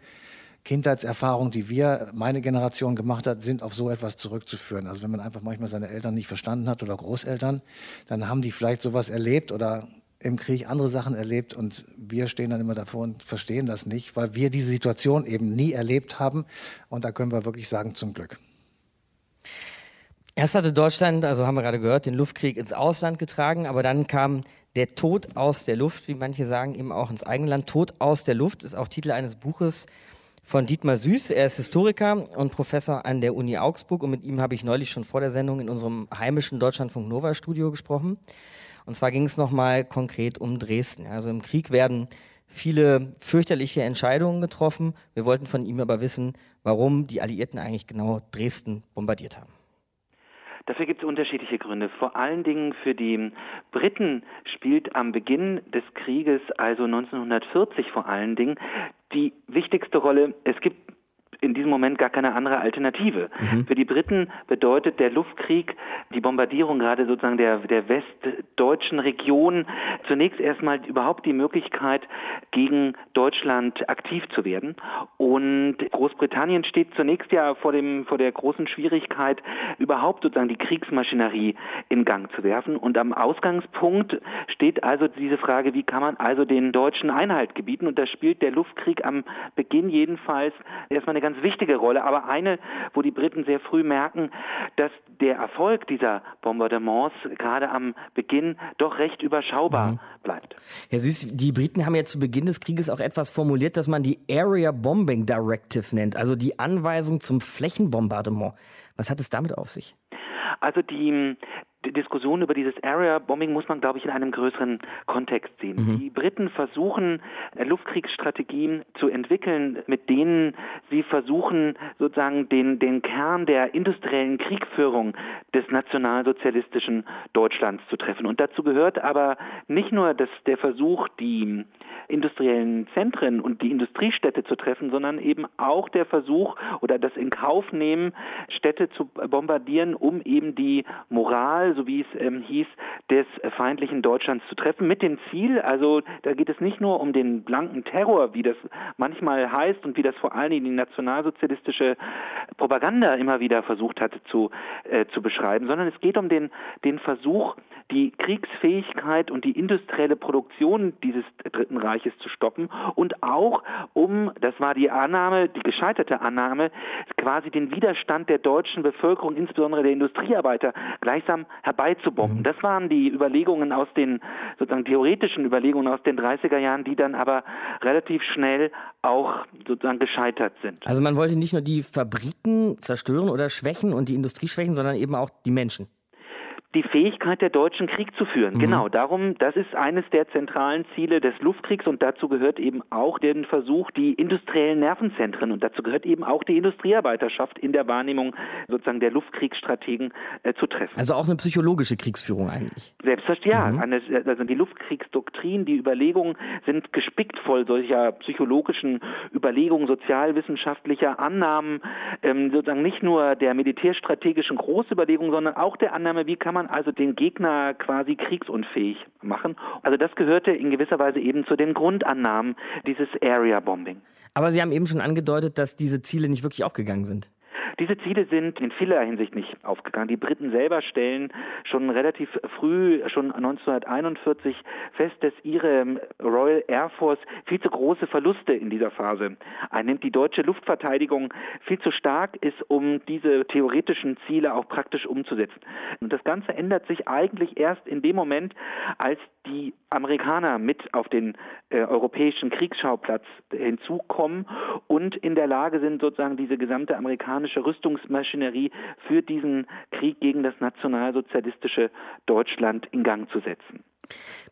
Kindheitserfahrungen, die wir, meine Generation gemacht hat, sind auf so etwas zurückzuführen. Also wenn man einfach manchmal seine Eltern nicht verstanden hat oder Großeltern, dann haben die vielleicht sowas erlebt oder im Krieg andere Sachen erlebt und wir stehen dann immer davor und verstehen das nicht, weil wir diese Situation eben nie erlebt haben. Und da können wir wirklich sagen, zum Glück. Erst hatte Deutschland, also haben wir gerade gehört, den Luftkrieg ins Ausland getragen, aber dann kam der Tod aus der Luft, wie manche sagen, eben auch ins eigene Land. Tod aus der Luft ist auch Titel eines Buches von Dietmar Süß. Er ist Historiker und Professor an der Uni Augsburg und mit ihm habe ich neulich schon vor der Sendung in unserem heimischen Deutschlandfunk Nova Studio gesprochen. Und zwar ging es nochmal konkret um Dresden. Also im Krieg werden viele fürchterliche Entscheidungen getroffen. Wir wollten von ihm aber wissen, warum die Alliierten eigentlich genau Dresden bombardiert haben. Dafür gibt es unterschiedliche Gründe. Vor allen Dingen für die Briten spielt am Beginn des Krieges, also 1940 vor allen Dingen, die wichtigste Rolle, es gibt in diesem Moment gar keine andere Alternative. Mhm. Für die Briten bedeutet der Luftkrieg, die Bombardierung gerade sozusagen der, der westdeutschen Region, zunächst erstmal überhaupt die Möglichkeit, gegen Deutschland aktiv zu werden. Und Großbritannien steht zunächst ja vor, dem, vor der großen Schwierigkeit, überhaupt sozusagen die Kriegsmaschinerie in Gang zu werfen. Und am Ausgangspunkt steht also diese Frage, wie kann man also den Deutschen Einhalt gebieten? Und da spielt der Luftkrieg am Beginn jedenfalls erstmal eine ganz wichtige Rolle, aber eine, wo die Briten sehr früh merken, dass der Erfolg dieser Bombardements gerade am Beginn doch recht überschaubar mhm. bleibt. Herr Süß, die Briten haben ja zu Beginn des Krieges auch etwas formuliert, das man die Area Bombing Directive nennt, also die Anweisung zum Flächenbombardement. Was hat es damit auf sich? Also die, die Diskussion über dieses Area Bombing muss man, glaube ich, in einem größeren Kontext sehen. Mhm. Die Briten versuchen, äh, Luftkriegsstrategien zu entwickeln, mit denen sie versuchen, sozusagen den, den Kern der industriellen Kriegführung des nationalsozialistischen Deutschlands zu treffen. Und dazu gehört aber nicht nur dass der Versuch, die industriellen Zentren und die Industriestädte zu treffen, sondern eben auch der Versuch oder das in Kauf nehmen, Städte zu bombardieren, um eben die Moral, so wie es ähm, hieß, des feindlichen Deutschlands zu treffen, mit dem Ziel, also da geht es nicht nur um den blanken Terror, wie das manchmal heißt und wie das vor allen Dingen die nationalsozialistische Propaganda immer wieder versucht hatte zu, äh, zu beschreiben, sondern es geht um den, den Versuch, die Kriegsfähigkeit und die industrielle Produktion dieses Dritten Reiches zu stoppen und auch um, das war die Annahme, die gescheiterte Annahme, quasi den Widerstand der deutschen Bevölkerung, insbesondere der Industriearbeiter, gleichsam herbeizubomben. Mhm. Das waren die Überlegungen aus den sozusagen theoretischen Überlegungen aus den 30er Jahren, die dann aber relativ schnell auch sozusagen gescheitert sind. Also man wollte nicht nur die Fabriken zerstören oder schwächen und die Industrie schwächen, sondern eben auch die Menschen die Fähigkeit der Deutschen Krieg zu führen. Mhm. Genau, darum, das ist eines der zentralen Ziele des Luftkriegs und dazu gehört eben auch der Versuch, die industriellen Nervenzentren und dazu gehört eben auch die Industriearbeiterschaft in der Wahrnehmung sozusagen der Luftkriegsstrategen äh, zu treffen. Also auch eine psychologische Kriegsführung eigentlich. Selbstverständlich, ja. Mhm. Eine, also die Luftkriegsdoktrin, die Überlegungen sind gespickt voll solcher psychologischen Überlegungen, sozialwissenschaftlicher Annahmen, ähm, sozusagen nicht nur der militärstrategischen Großüberlegungen, sondern auch der Annahme, wie kann man also den Gegner quasi kriegsunfähig machen. Also das gehörte in gewisser Weise eben zu den Grundannahmen dieses Area Bombing. Aber Sie haben eben schon angedeutet, dass diese Ziele nicht wirklich aufgegangen sind. Diese Ziele sind in vieler Hinsicht nicht aufgegangen. Die Briten selber stellen schon relativ früh, schon 1941, fest, dass ihre Royal Air Force viel zu große Verluste in dieser Phase einnimmt. Die deutsche Luftverteidigung viel zu stark ist, um diese theoretischen Ziele auch praktisch umzusetzen. Und das Ganze ändert sich eigentlich erst in dem Moment, als die Amerikaner mit auf den äh, europäischen Kriegsschauplatz hinzukommen und in der Lage sind, sozusagen diese gesamte amerikanische Rüstungsmaschinerie für diesen Krieg gegen das nationalsozialistische Deutschland in Gang zu setzen.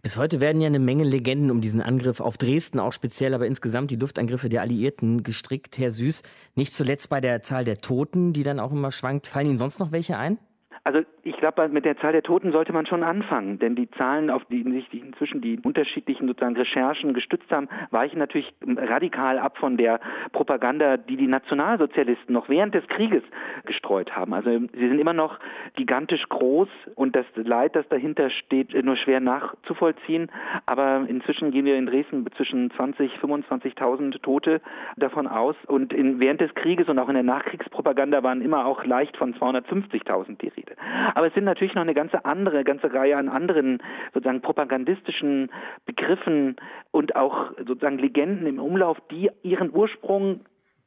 Bis heute werden ja eine Menge Legenden um diesen Angriff auf Dresden, auch speziell, aber insgesamt die Luftangriffe der Alliierten gestrickt, Herr Süß. Nicht zuletzt bei der Zahl der Toten, die dann auch immer schwankt. Fallen Ihnen sonst noch welche ein? Also ich glaube, mit der Zahl der Toten sollte man schon anfangen, denn die Zahlen, auf die sich inzwischen die unterschiedlichen sozusagen Recherchen gestützt haben, weichen natürlich radikal ab von der Propaganda, die die Nationalsozialisten noch während des Krieges gestreut haben. Also sie sind immer noch gigantisch groß und das Leid, das dahinter steht, nur schwer nachzuvollziehen. Aber inzwischen gehen wir in Dresden zwischen 20, 25.000 Tote davon aus und in, während des Krieges und auch in der Nachkriegspropaganda waren immer auch leicht von 250.000 die Rede. Aber es sind natürlich noch eine ganze andere, ganze Reihe an anderen sozusagen propagandistischen Begriffen und auch sozusagen Legenden im Umlauf, die ihren Ursprung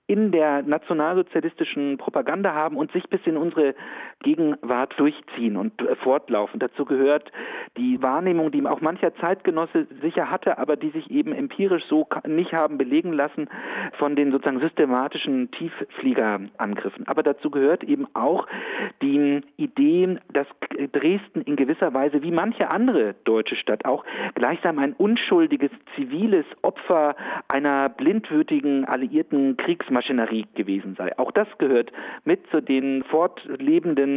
in der nationalsozialistischen Propaganda haben und sich bis in unsere Gegenwart durchziehen und äh, fortlaufen. Dazu gehört die Wahrnehmung, die auch mancher Zeitgenosse sicher hatte, aber die sich eben empirisch so nicht haben belegen lassen von den sozusagen systematischen Tieffliegerangriffen. Aber dazu gehört eben auch die Idee, dass Dresden in gewisser Weise wie manche andere deutsche Stadt auch gleichsam ein unschuldiges ziviles Opfer einer blindwütigen alliierten Kriegsmacht Maschinerie gewesen sei. Auch das gehört mit zu den fortlebenden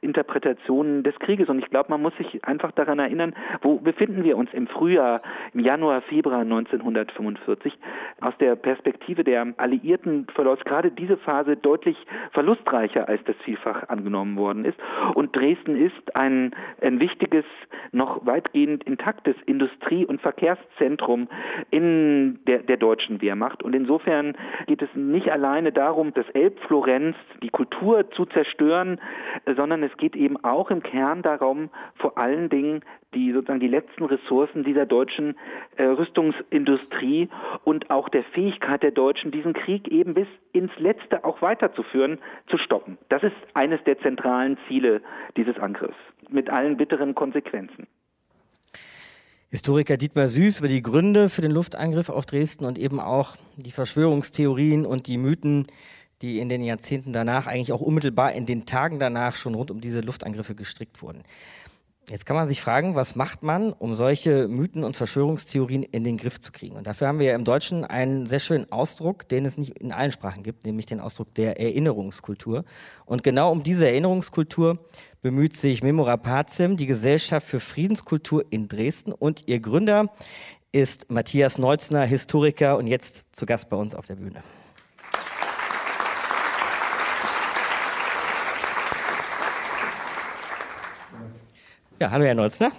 Interpretationen des Krieges. Und ich glaube, man muss sich einfach daran erinnern, wo befinden wir uns im Frühjahr, im Januar, Februar 1945. Aus der Perspektive der Alliierten verläuft gerade diese Phase deutlich verlustreicher, als das vielfach angenommen worden ist. Und Dresden ist ein, ein wichtiges, noch weitgehend intaktes Industrie- und Verkehrszentrum in der, der deutschen Wehrmacht. Und insofern geht es nicht alleine darum, das Elbflorenz, die Kultur zu zerstören, sondern es geht eben auch im Kern darum, vor allen Dingen die sozusagen die letzten Ressourcen dieser deutschen äh, Rüstungsindustrie und auch der Fähigkeit der Deutschen, diesen Krieg eben bis ins Letzte auch weiterzuführen, zu stoppen. Das ist eines der zentralen Ziele dieses Angriffs mit allen bitteren Konsequenzen. Historiker Dietmar Süß über die Gründe für den Luftangriff auf Dresden und eben auch die Verschwörungstheorien und die Mythen, die in den Jahrzehnten danach, eigentlich auch unmittelbar in den Tagen danach schon rund um diese Luftangriffe gestrickt wurden. Jetzt kann man sich fragen, was macht man, um solche Mythen und Verschwörungstheorien in den Griff zu kriegen? Und dafür haben wir ja im Deutschen einen sehr schönen Ausdruck, den es nicht in allen Sprachen gibt, nämlich den Ausdruck der Erinnerungskultur. Und genau um diese Erinnerungskultur bemüht sich Memora Pazim, die Gesellschaft für Friedenskultur in Dresden. Und ihr Gründer ist Matthias Neuzner, Historiker und jetzt zu Gast bei uns auf der Bühne. Ja, hallo Herr Neuzner.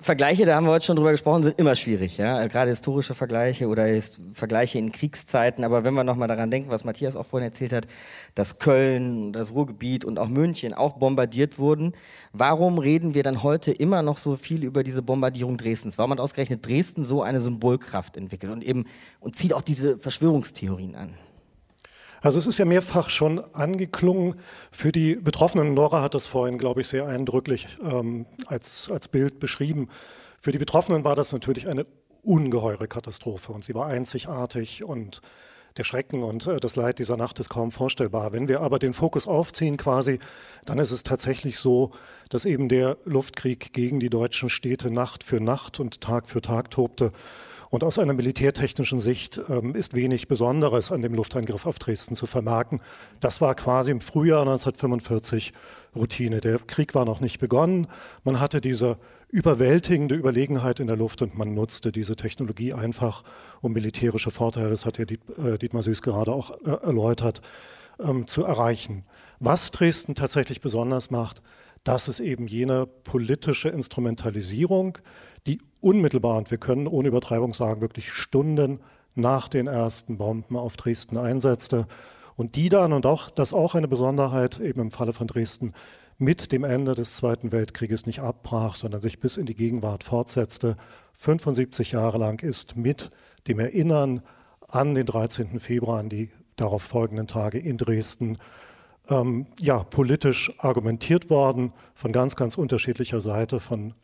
Vergleiche, da haben wir heute schon drüber gesprochen, sind immer schwierig, ja, gerade historische Vergleiche oder Vergleiche in Kriegszeiten. Aber wenn wir nochmal daran denken, was Matthias auch vorhin erzählt hat, dass Köln, das Ruhrgebiet und auch München auch bombardiert wurden, warum reden wir dann heute immer noch so viel über diese Bombardierung Dresdens? Warum hat ausgerechnet Dresden so eine Symbolkraft entwickelt und eben und zieht auch diese Verschwörungstheorien an? Also es ist ja mehrfach schon angeklungen. Für die Betroffenen, Nora hat das vorhin, glaube ich, sehr eindrücklich ähm, als, als Bild beschrieben. Für die Betroffenen war das natürlich eine ungeheure Katastrophe und sie war einzigartig und der Schrecken und äh, das Leid dieser Nacht ist kaum vorstellbar. Wenn wir aber den Fokus aufziehen quasi, dann ist es tatsächlich so, dass eben der Luftkrieg gegen die deutschen Städte Nacht für Nacht und Tag für Tag tobte und aus einer militärtechnischen Sicht ähm, ist wenig Besonderes an dem Luftangriff auf Dresden zu vermerken. Das war quasi im Frühjahr 1945 Routine. Der Krieg war noch nicht begonnen. Man hatte diese überwältigende Überlegenheit in der Luft und man nutzte diese Technologie einfach, um militärische Vorteile, das hat ja äh, Dietmar Süß gerade auch äh, erläutert, ähm, zu erreichen. Was Dresden tatsächlich besonders macht, das ist eben jene politische Instrumentalisierung, die unmittelbar, und wir können ohne Übertreibung sagen, wirklich Stunden nach den ersten Bomben auf Dresden einsetzte und die dann, und auch das auch eine Besonderheit eben im Falle von Dresden, mit dem Ende des Zweiten Weltkrieges nicht abbrach, sondern sich bis in die Gegenwart fortsetzte, 75 Jahre lang ist mit dem Erinnern an den 13. Februar, an die darauf folgenden Tage in Dresden, ähm, ja, politisch argumentiert worden, von ganz, ganz unterschiedlicher Seite, von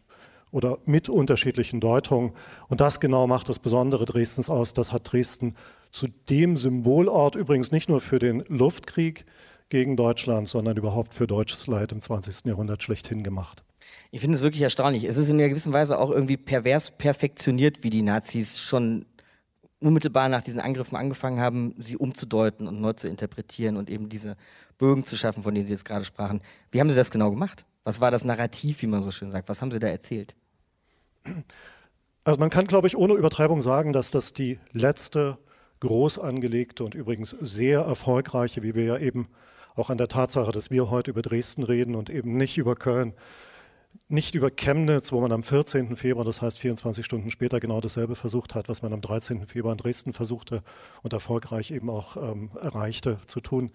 oder mit unterschiedlichen Deutungen. Und das genau macht das Besondere Dresdens aus. Das hat Dresden zu dem Symbolort übrigens nicht nur für den Luftkrieg gegen Deutschland, sondern überhaupt für deutsches Leid im 20. Jahrhundert schlechthin gemacht. Ich finde es wirklich erstaunlich. Es ist in einer gewissen Weise auch irgendwie pervers perfektioniert, wie die Nazis schon unmittelbar nach diesen Angriffen angefangen haben, sie umzudeuten und neu zu interpretieren und eben diese Bögen zu schaffen, von denen Sie jetzt gerade sprachen. Wie haben Sie das genau gemacht? Was war das Narrativ, wie man so schön sagt? Was haben Sie da erzählt? Also man kann, glaube ich, ohne Übertreibung sagen, dass das die letzte groß angelegte und übrigens sehr erfolgreiche, wie wir ja eben auch an der Tatsache, dass wir heute über Dresden reden und eben nicht über Köln, nicht über Chemnitz, wo man am 14. Februar, das heißt 24 Stunden später, genau dasselbe versucht hat, was man am 13. Februar in Dresden versuchte und erfolgreich eben auch ähm, erreichte zu tun.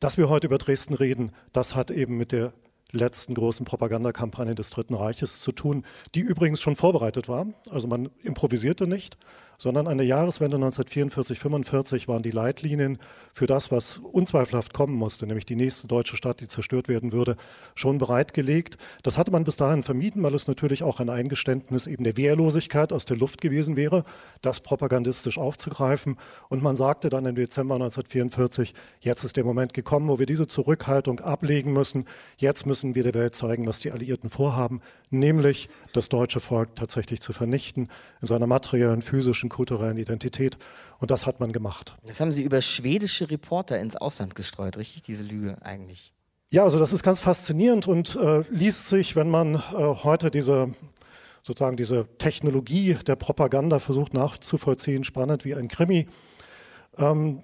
Dass wir heute über Dresden reden, das hat eben mit der letzten großen Propagandakampagne des Dritten Reiches zu tun, die übrigens schon vorbereitet war. Also man improvisierte nicht, sondern an der Jahreswende 1944-45 waren die Leitlinien für das, was unzweifelhaft kommen musste, nämlich die nächste deutsche Stadt, die zerstört werden würde, schon bereitgelegt. Das hatte man bis dahin vermieden, weil es natürlich auch ein Eingeständnis eben der Wehrlosigkeit aus der Luft gewesen wäre, das propagandistisch aufzugreifen. Und man sagte dann im Dezember 1944, jetzt ist der Moment gekommen, wo wir diese Zurückhaltung ablegen müssen. Jetzt müssen wir der Welt zeigen, was die Alliierten vorhaben, nämlich das deutsche Volk tatsächlich zu vernichten in seiner materiellen, physischen, deutschen kulturellen Identität. Und das hat man gemacht. Das haben Sie über schwedische Reporter ins Ausland gestreut, richtig, diese Lüge eigentlich? Ja, also das ist ganz faszinierend und äh, liest sich, wenn man äh, heute diese sozusagen diese Technologie der Propaganda versucht nachzuvollziehen, spannend wie ein Krimi. Ähm,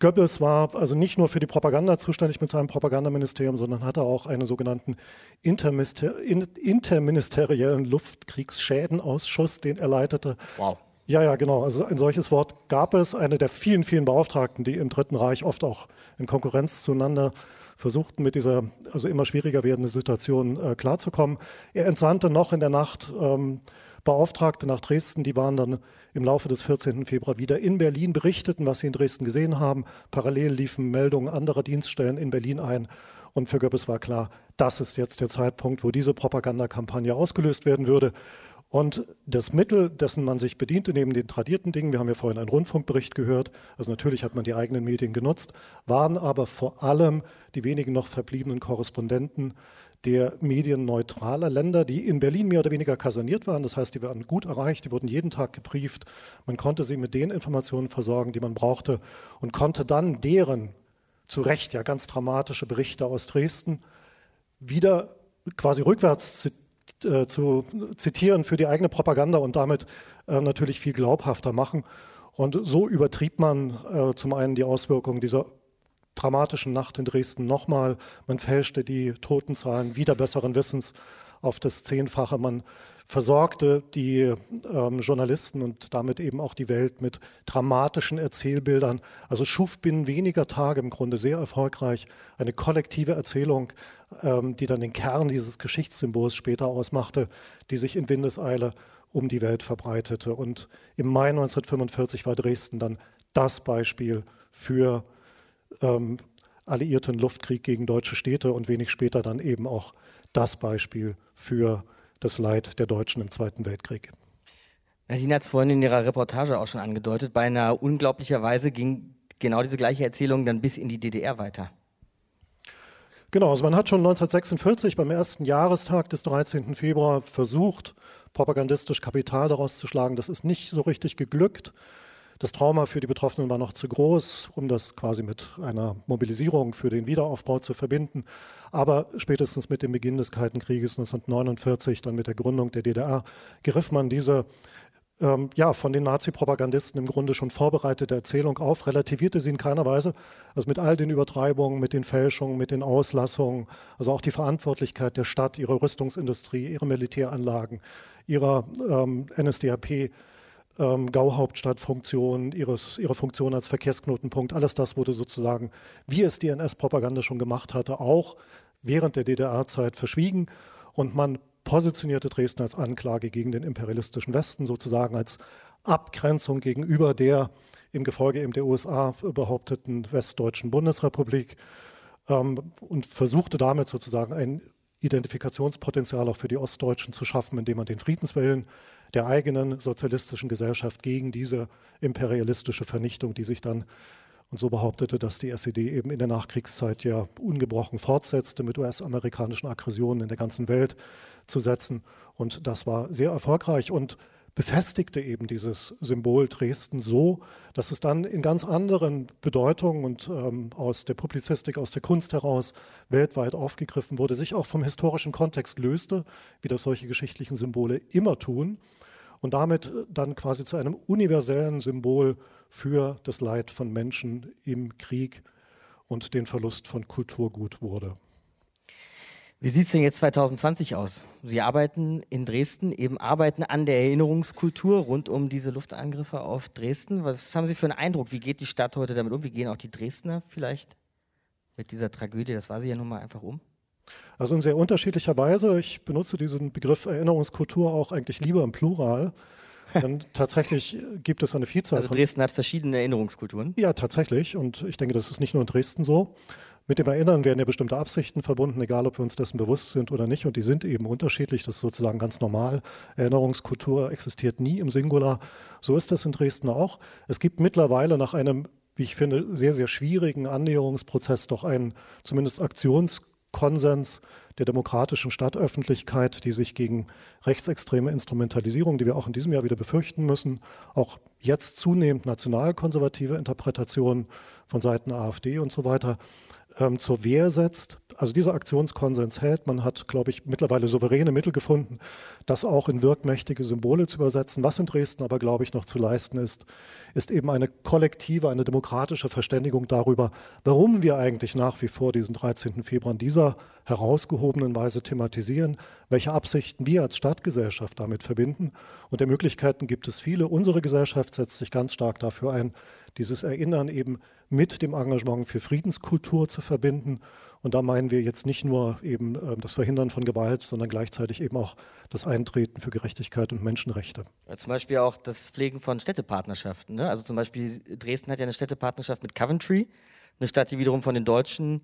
Goebbels war also nicht nur für die Propaganda zuständig mit seinem Propagandaministerium, sondern hatte auch einen sogenannten interministeriellen Luftkriegsschädenausschuss, den er leitete. Wow Ja, ja, genau. Also ein solches Wort gab es. Eine der vielen, vielen Beauftragten, die im Dritten Reich oft auch in Konkurrenz zueinander versuchten, mit dieser also immer schwieriger werdenden Situation äh, klarzukommen. Er entsandte noch in der Nacht ähm, Beauftragte nach Dresden, die waren dann im Laufe des 14. Februar wieder in Berlin, berichteten, was sie in Dresden gesehen haben. Parallel liefen Meldungen anderer Dienststellen in Berlin ein. Und für Goebbels war klar, das ist jetzt der Zeitpunkt, wo diese Propagandakampagne ausgelöst werden würde. Und das Mittel, dessen man sich bediente, neben den tradierten Dingen, wir haben ja vorhin einen Rundfunkbericht gehört, also natürlich hat man die eigenen Medien genutzt, waren aber vor allem die wenigen noch verbliebenen Korrespondenten der Medien neutraler Länder, die in Berlin mehr oder weniger kaserniert waren. Das heißt, die waren gut erreicht, die wurden jeden Tag gebrieft. Man konnte sie mit den Informationen versorgen, die man brauchte und konnte dann deren, zu Recht ja ganz dramatische Berichte aus Dresden, wieder quasi rückwärts zitieren äh, zu zitieren für die eigene Propaganda und damit äh, natürlich viel glaubhafter machen. Und so übertrieb man äh, zum einen die Auswirkungen dieser dramatischen Nacht in Dresden nochmal. Man fälschte die Totenzahlen wieder besseren Wissens auf das Zehnfache. Man versorgte die ähm, Journalisten und damit eben auch die Welt mit dramatischen Erzählbildern. Also schuf binnen weniger Tage im Grunde sehr erfolgreich eine kollektive Erzählung, ähm, die dann den Kern dieses Geschichtssymbols später ausmachte, die sich in Windeseile um die Welt verbreitete. Und im Mai 1945 war Dresden dann das Beispiel für ähm, alliierten Luftkrieg gegen deutsche Städte und wenig später dann eben auch das Beispiel für das Leid der Deutschen im Zweiten Weltkrieg. Nadine hat es vorhin in ihrer Reportage auch schon angedeutet. Beinahe unglaublicherweise ging genau diese gleiche Erzählung dann bis in die DDR weiter. Genau, also man hat schon 1946 beim ersten Jahrestag des 13. Februar versucht, propagandistisch Kapital daraus zu schlagen. Das ist nicht so richtig geglückt. Das Trauma für die Betroffenen war noch zu groß, um das quasi mit einer Mobilisierung für den Wiederaufbau zu verbinden. Aber spätestens mit dem Beginn des Kalten Krieges 1949, dann mit der Gründung der DDR, griff man diese ähm, ja, von den Nazi-Propagandisten im Grunde schon vorbereitete Erzählung auf, relativierte sie in keiner Weise. Also mit all den Übertreibungen, mit den Fälschungen, mit den Auslassungen, also auch die Verantwortlichkeit der Stadt, ihrer Rüstungsindustrie, ihrer Militäranlagen, ihrer ähm, NSDAP ähm, Gauhauptstadtfunktion, ihre Funktion als Verkehrsknotenpunkt, alles das wurde sozusagen, wie es die NS-Propaganda schon gemacht hatte, auch während der DDR-Zeit verschwiegen und man positionierte Dresden als Anklage gegen den imperialistischen Westen, sozusagen als Abgrenzung gegenüber der im Gefolge eben der USA behaupteten westdeutschen Bundesrepublik ähm, und versuchte damit sozusagen ein Identifikationspotenzial auch für die Ostdeutschen zu schaffen, indem man den Friedenswillen der eigenen sozialistischen Gesellschaft gegen diese imperialistische Vernichtung, die sich dann und so behauptete, dass die SED eben in der Nachkriegszeit ja ungebrochen fortsetzte, mit US-amerikanischen Aggressionen in der ganzen Welt zu setzen. Und das war sehr erfolgreich und befestigte eben dieses Symbol Dresden so, dass es dann in ganz anderen Bedeutungen und ähm, aus der Publizistik, aus der Kunst heraus weltweit aufgegriffen wurde, sich auch vom historischen Kontext löste, wie das solche geschichtlichen Symbole immer tun, und damit dann quasi zu einem universellen Symbol für das Leid von Menschen im Krieg und den Verlust von Kulturgut wurde. Wie sieht es denn jetzt 2020 aus? Sie arbeiten in Dresden, eben arbeiten an der Erinnerungskultur rund um diese Luftangriffe auf Dresden. Was haben Sie für einen Eindruck? Wie geht die Stadt heute damit um? Wie gehen auch die Dresdner vielleicht mit dieser Tragödie, das war sie ja nun mal einfach um? Also in sehr unterschiedlicher Weise. Ich benutze diesen Begriff Erinnerungskultur auch eigentlich lieber im Plural. Denn tatsächlich gibt es eine Vielzahl also Dresden hat verschiedene Erinnerungskulturen? Ja, tatsächlich. Und ich denke, das ist nicht nur in Dresden so. Mit dem Erinnern werden ja bestimmte Absichten verbunden, egal ob wir uns dessen bewusst sind oder nicht. Und die sind eben unterschiedlich. Das ist sozusagen ganz normal. Erinnerungskultur existiert nie im Singular. So ist das in Dresden auch. Es gibt mittlerweile nach einem, wie ich finde, sehr, sehr schwierigen Annäherungsprozess doch einen zumindest Aktionskonsens der demokratischen Stadtöffentlichkeit, die sich gegen rechtsextreme Instrumentalisierung, die wir auch in diesem Jahr wieder befürchten müssen, auch jetzt zunehmend nationalkonservative Interpretationen von Seiten AfD und so weiter, ähm, zur Wehr setzt. Also dieser Aktionskonsens hält. Man hat, glaube ich, mittlerweile souveräne Mittel gefunden, das auch in wirkmächtige Symbole zu übersetzen. Was in Dresden aber, glaube ich, noch zu leisten ist, ist eben eine kollektive, eine demokratische Verständigung darüber, warum wir eigentlich nach wie vor diesen 13. Februar in dieser herausgehobenen Weise thematisieren, welche Absichten wir als Stadtgesellschaft damit verbinden. Und der Möglichkeiten gibt es viele. Unsere Gesellschaft setzt sich ganz stark dafür ein, dieses Erinnern eben mit dem Engagement für Friedenskultur zu verbinden. Und da meinen wir jetzt nicht nur eben äh, das Verhindern von Gewalt, sondern gleichzeitig eben auch das Eintreten für Gerechtigkeit und Menschenrechte. Ja, zum Beispiel auch das Pflegen von Städtepartnerschaften. Ne? Also zum Beispiel Dresden hat ja eine Städtepartnerschaft mit Coventry, eine Stadt, die wiederum von den Deutschen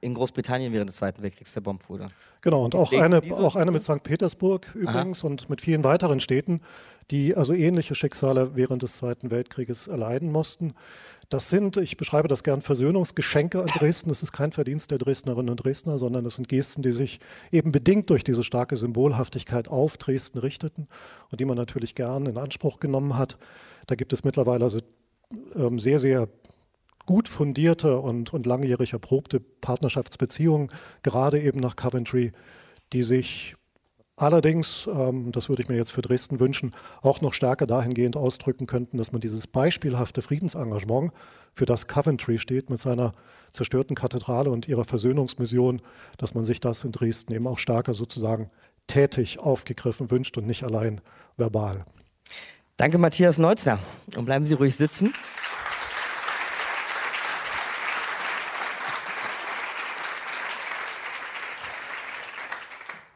in Großbritannien während des Zweiten Weltkriegs zerbombt wurde. Genau, und auch eine, auch eine mit St. Petersburg übrigens Aha. und mit vielen weiteren Städten, die also ähnliche Schicksale während des Zweiten Weltkrieges erleiden mussten. Das sind, ich beschreibe das gern, Versöhnungsgeschenke an Dresden. Das ist kein Verdienst der Dresdnerinnen und Dresdner, sondern es sind Gesten, die sich eben bedingt durch diese starke Symbolhaftigkeit auf Dresden richteten und die man natürlich gern in Anspruch genommen hat. Da gibt es mittlerweile also ähm, sehr, sehr gut fundierte und, und langjährig erprobte Partnerschaftsbeziehungen, gerade eben nach Coventry, die sich allerdings, ähm, das würde ich mir jetzt für Dresden wünschen, auch noch stärker dahingehend ausdrücken könnten, dass man dieses beispielhafte Friedensengagement, für das Coventry steht mit seiner zerstörten Kathedrale und ihrer Versöhnungsmission, dass man sich das in Dresden eben auch stärker sozusagen tätig aufgegriffen wünscht und nicht allein verbal. Danke, Matthias Neuzner. Und bleiben Sie ruhig sitzen.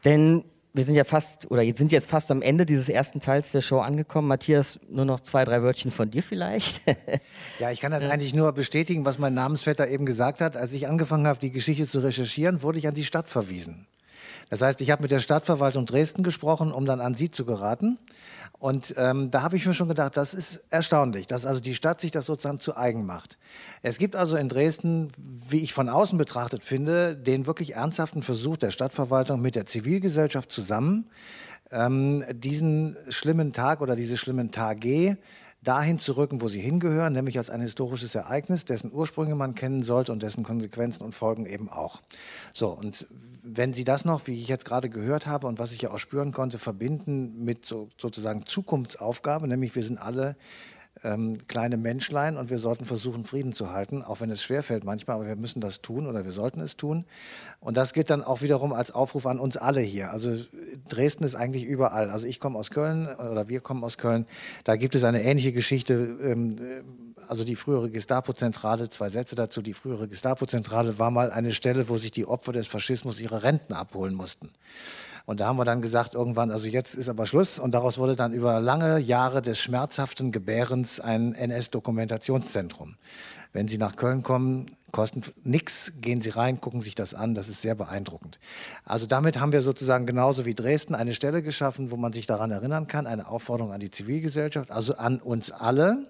Denn wir sind ja fast, oder sind jetzt fast am Ende dieses ersten Teils der Show angekommen. Matthias, nur noch zwei, drei Wörtchen von dir vielleicht. ja, ich kann das eigentlich nur bestätigen, was mein Namensvetter eben gesagt hat. Als ich angefangen habe, die Geschichte zu recherchieren, wurde ich an die Stadt verwiesen. Das heißt, ich habe mit der Stadtverwaltung Dresden gesprochen, um dann an Sie zu geraten. Und ähm, da habe ich mir schon gedacht, das ist erstaunlich, dass also die Stadt sich das sozusagen zu eigen macht. Es gibt also in Dresden, wie ich von außen betrachtet finde, den wirklich ernsthaften Versuch der Stadtverwaltung mit der Zivilgesellschaft zusammen, ähm, diesen schlimmen Tag oder diese schlimmen Tage dahin zu rücken, wo sie hingehören, nämlich als ein historisches Ereignis, dessen Ursprünge man kennen sollte und dessen Konsequenzen und Folgen eben auch. So, und wenn Sie das noch, wie ich jetzt gerade gehört habe und was ich ja auch spüren konnte, verbinden mit so, sozusagen Zukunftsaufgabe, nämlich wir sind alle ähm, kleine Menschlein und wir sollten versuchen, Frieden zu halten, auch wenn es schwerfällt manchmal, aber wir müssen das tun oder wir sollten es tun. Und das geht dann auch wiederum als Aufruf an uns alle hier. Also Dresden ist eigentlich überall. Also ich komme aus Köln oder wir kommen aus Köln. Da gibt es eine ähnliche Geschichte. Ähm, also die frühere Gestapo-Zentrale, zwei Sätze dazu, die frühere Gestapo-Zentrale war mal eine Stelle, wo sich die Opfer des Faschismus ihre Renten abholen mussten. Und da haben wir dann gesagt, irgendwann, also jetzt ist aber Schluss. Und daraus wurde dann über lange Jahre des schmerzhaften Gebärens ein NS-Dokumentationszentrum. Wenn Sie nach Köln kommen, kostet nichts, gehen Sie rein, gucken sich das an, das ist sehr beeindruckend. Also damit haben wir sozusagen genauso wie Dresden eine Stelle geschaffen, wo man sich daran erinnern kann, eine Aufforderung an die Zivilgesellschaft, also an uns alle,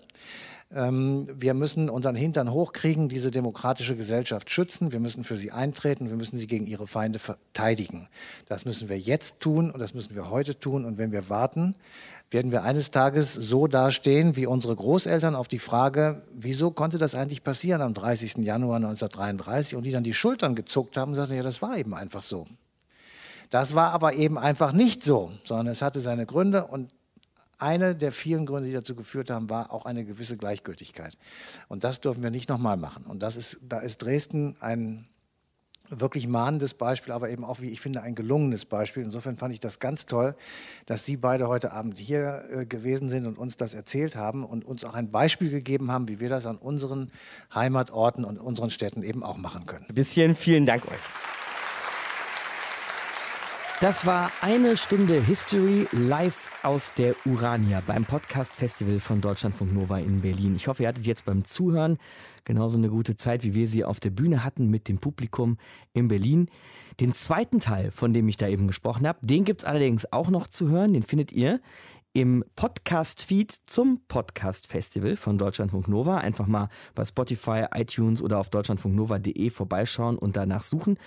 ähm, wir müssen unseren Hintern hochkriegen, diese demokratische Gesellschaft schützen. Wir müssen für sie eintreten. Wir müssen sie gegen ihre Feinde verteidigen. Das müssen wir jetzt tun und das müssen wir heute tun. Und wenn wir warten, werden wir eines Tages so dastehen wie unsere Großeltern auf die Frage, wieso konnte das eigentlich passieren am 30. Januar 1933 und die dann die Schultern gezuckt haben und sagten, ja, das war eben einfach so. Das war aber eben einfach nicht so, sondern es hatte seine Gründe und eine der vielen Gründe, die dazu geführt haben, war auch eine gewisse Gleichgültigkeit. Und das dürfen wir nicht nochmal machen. Und das ist, da ist Dresden ein wirklich mahnendes Beispiel, aber eben auch, wie ich finde, ein gelungenes Beispiel. Insofern fand ich das ganz toll, dass Sie beide heute Abend hier äh, gewesen sind und uns das erzählt haben und uns auch ein Beispiel gegeben haben, wie wir das an unseren Heimatorten und unseren Städten eben auch machen können. Ein bisschen vielen Dank euch. Das war eine Stunde History live aus der Urania beim Podcast Festival von Deutschlandfunk Nova in Berlin. Ich hoffe, ihr hattet jetzt beim Zuhören genauso eine gute Zeit, wie wir sie auf der Bühne hatten mit dem Publikum in Berlin. Den zweiten Teil, von dem ich da eben gesprochen habe, den gibt es allerdings auch noch zu hören. Den findet ihr im Podcast-Feed zum Podcast-Festival von Deutschlandfunk Nova. Einfach mal bei Spotify, iTunes oder auf deutschlandfunknova.de vorbeischauen und danach suchen.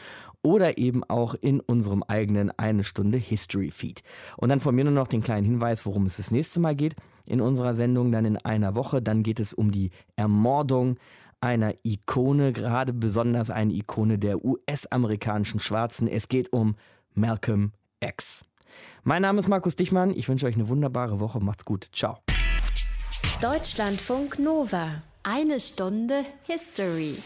Oder eben auch in unserem eigenen Eine Stunde History-Feed. Und dann von mir nur noch den kleinen Hinweis, worum es das nächste Mal geht in unserer Sendung, dann in einer Woche. Dann geht es um die Ermordung einer Ikone, gerade besonders eine Ikone der US-amerikanischen Schwarzen. Es geht um Malcolm X. Mein Name ist Markus Dichmann. Ich wünsche euch eine wunderbare Woche. Macht's gut. Ciao. Deutschlandfunk Nova. Eine Stunde History.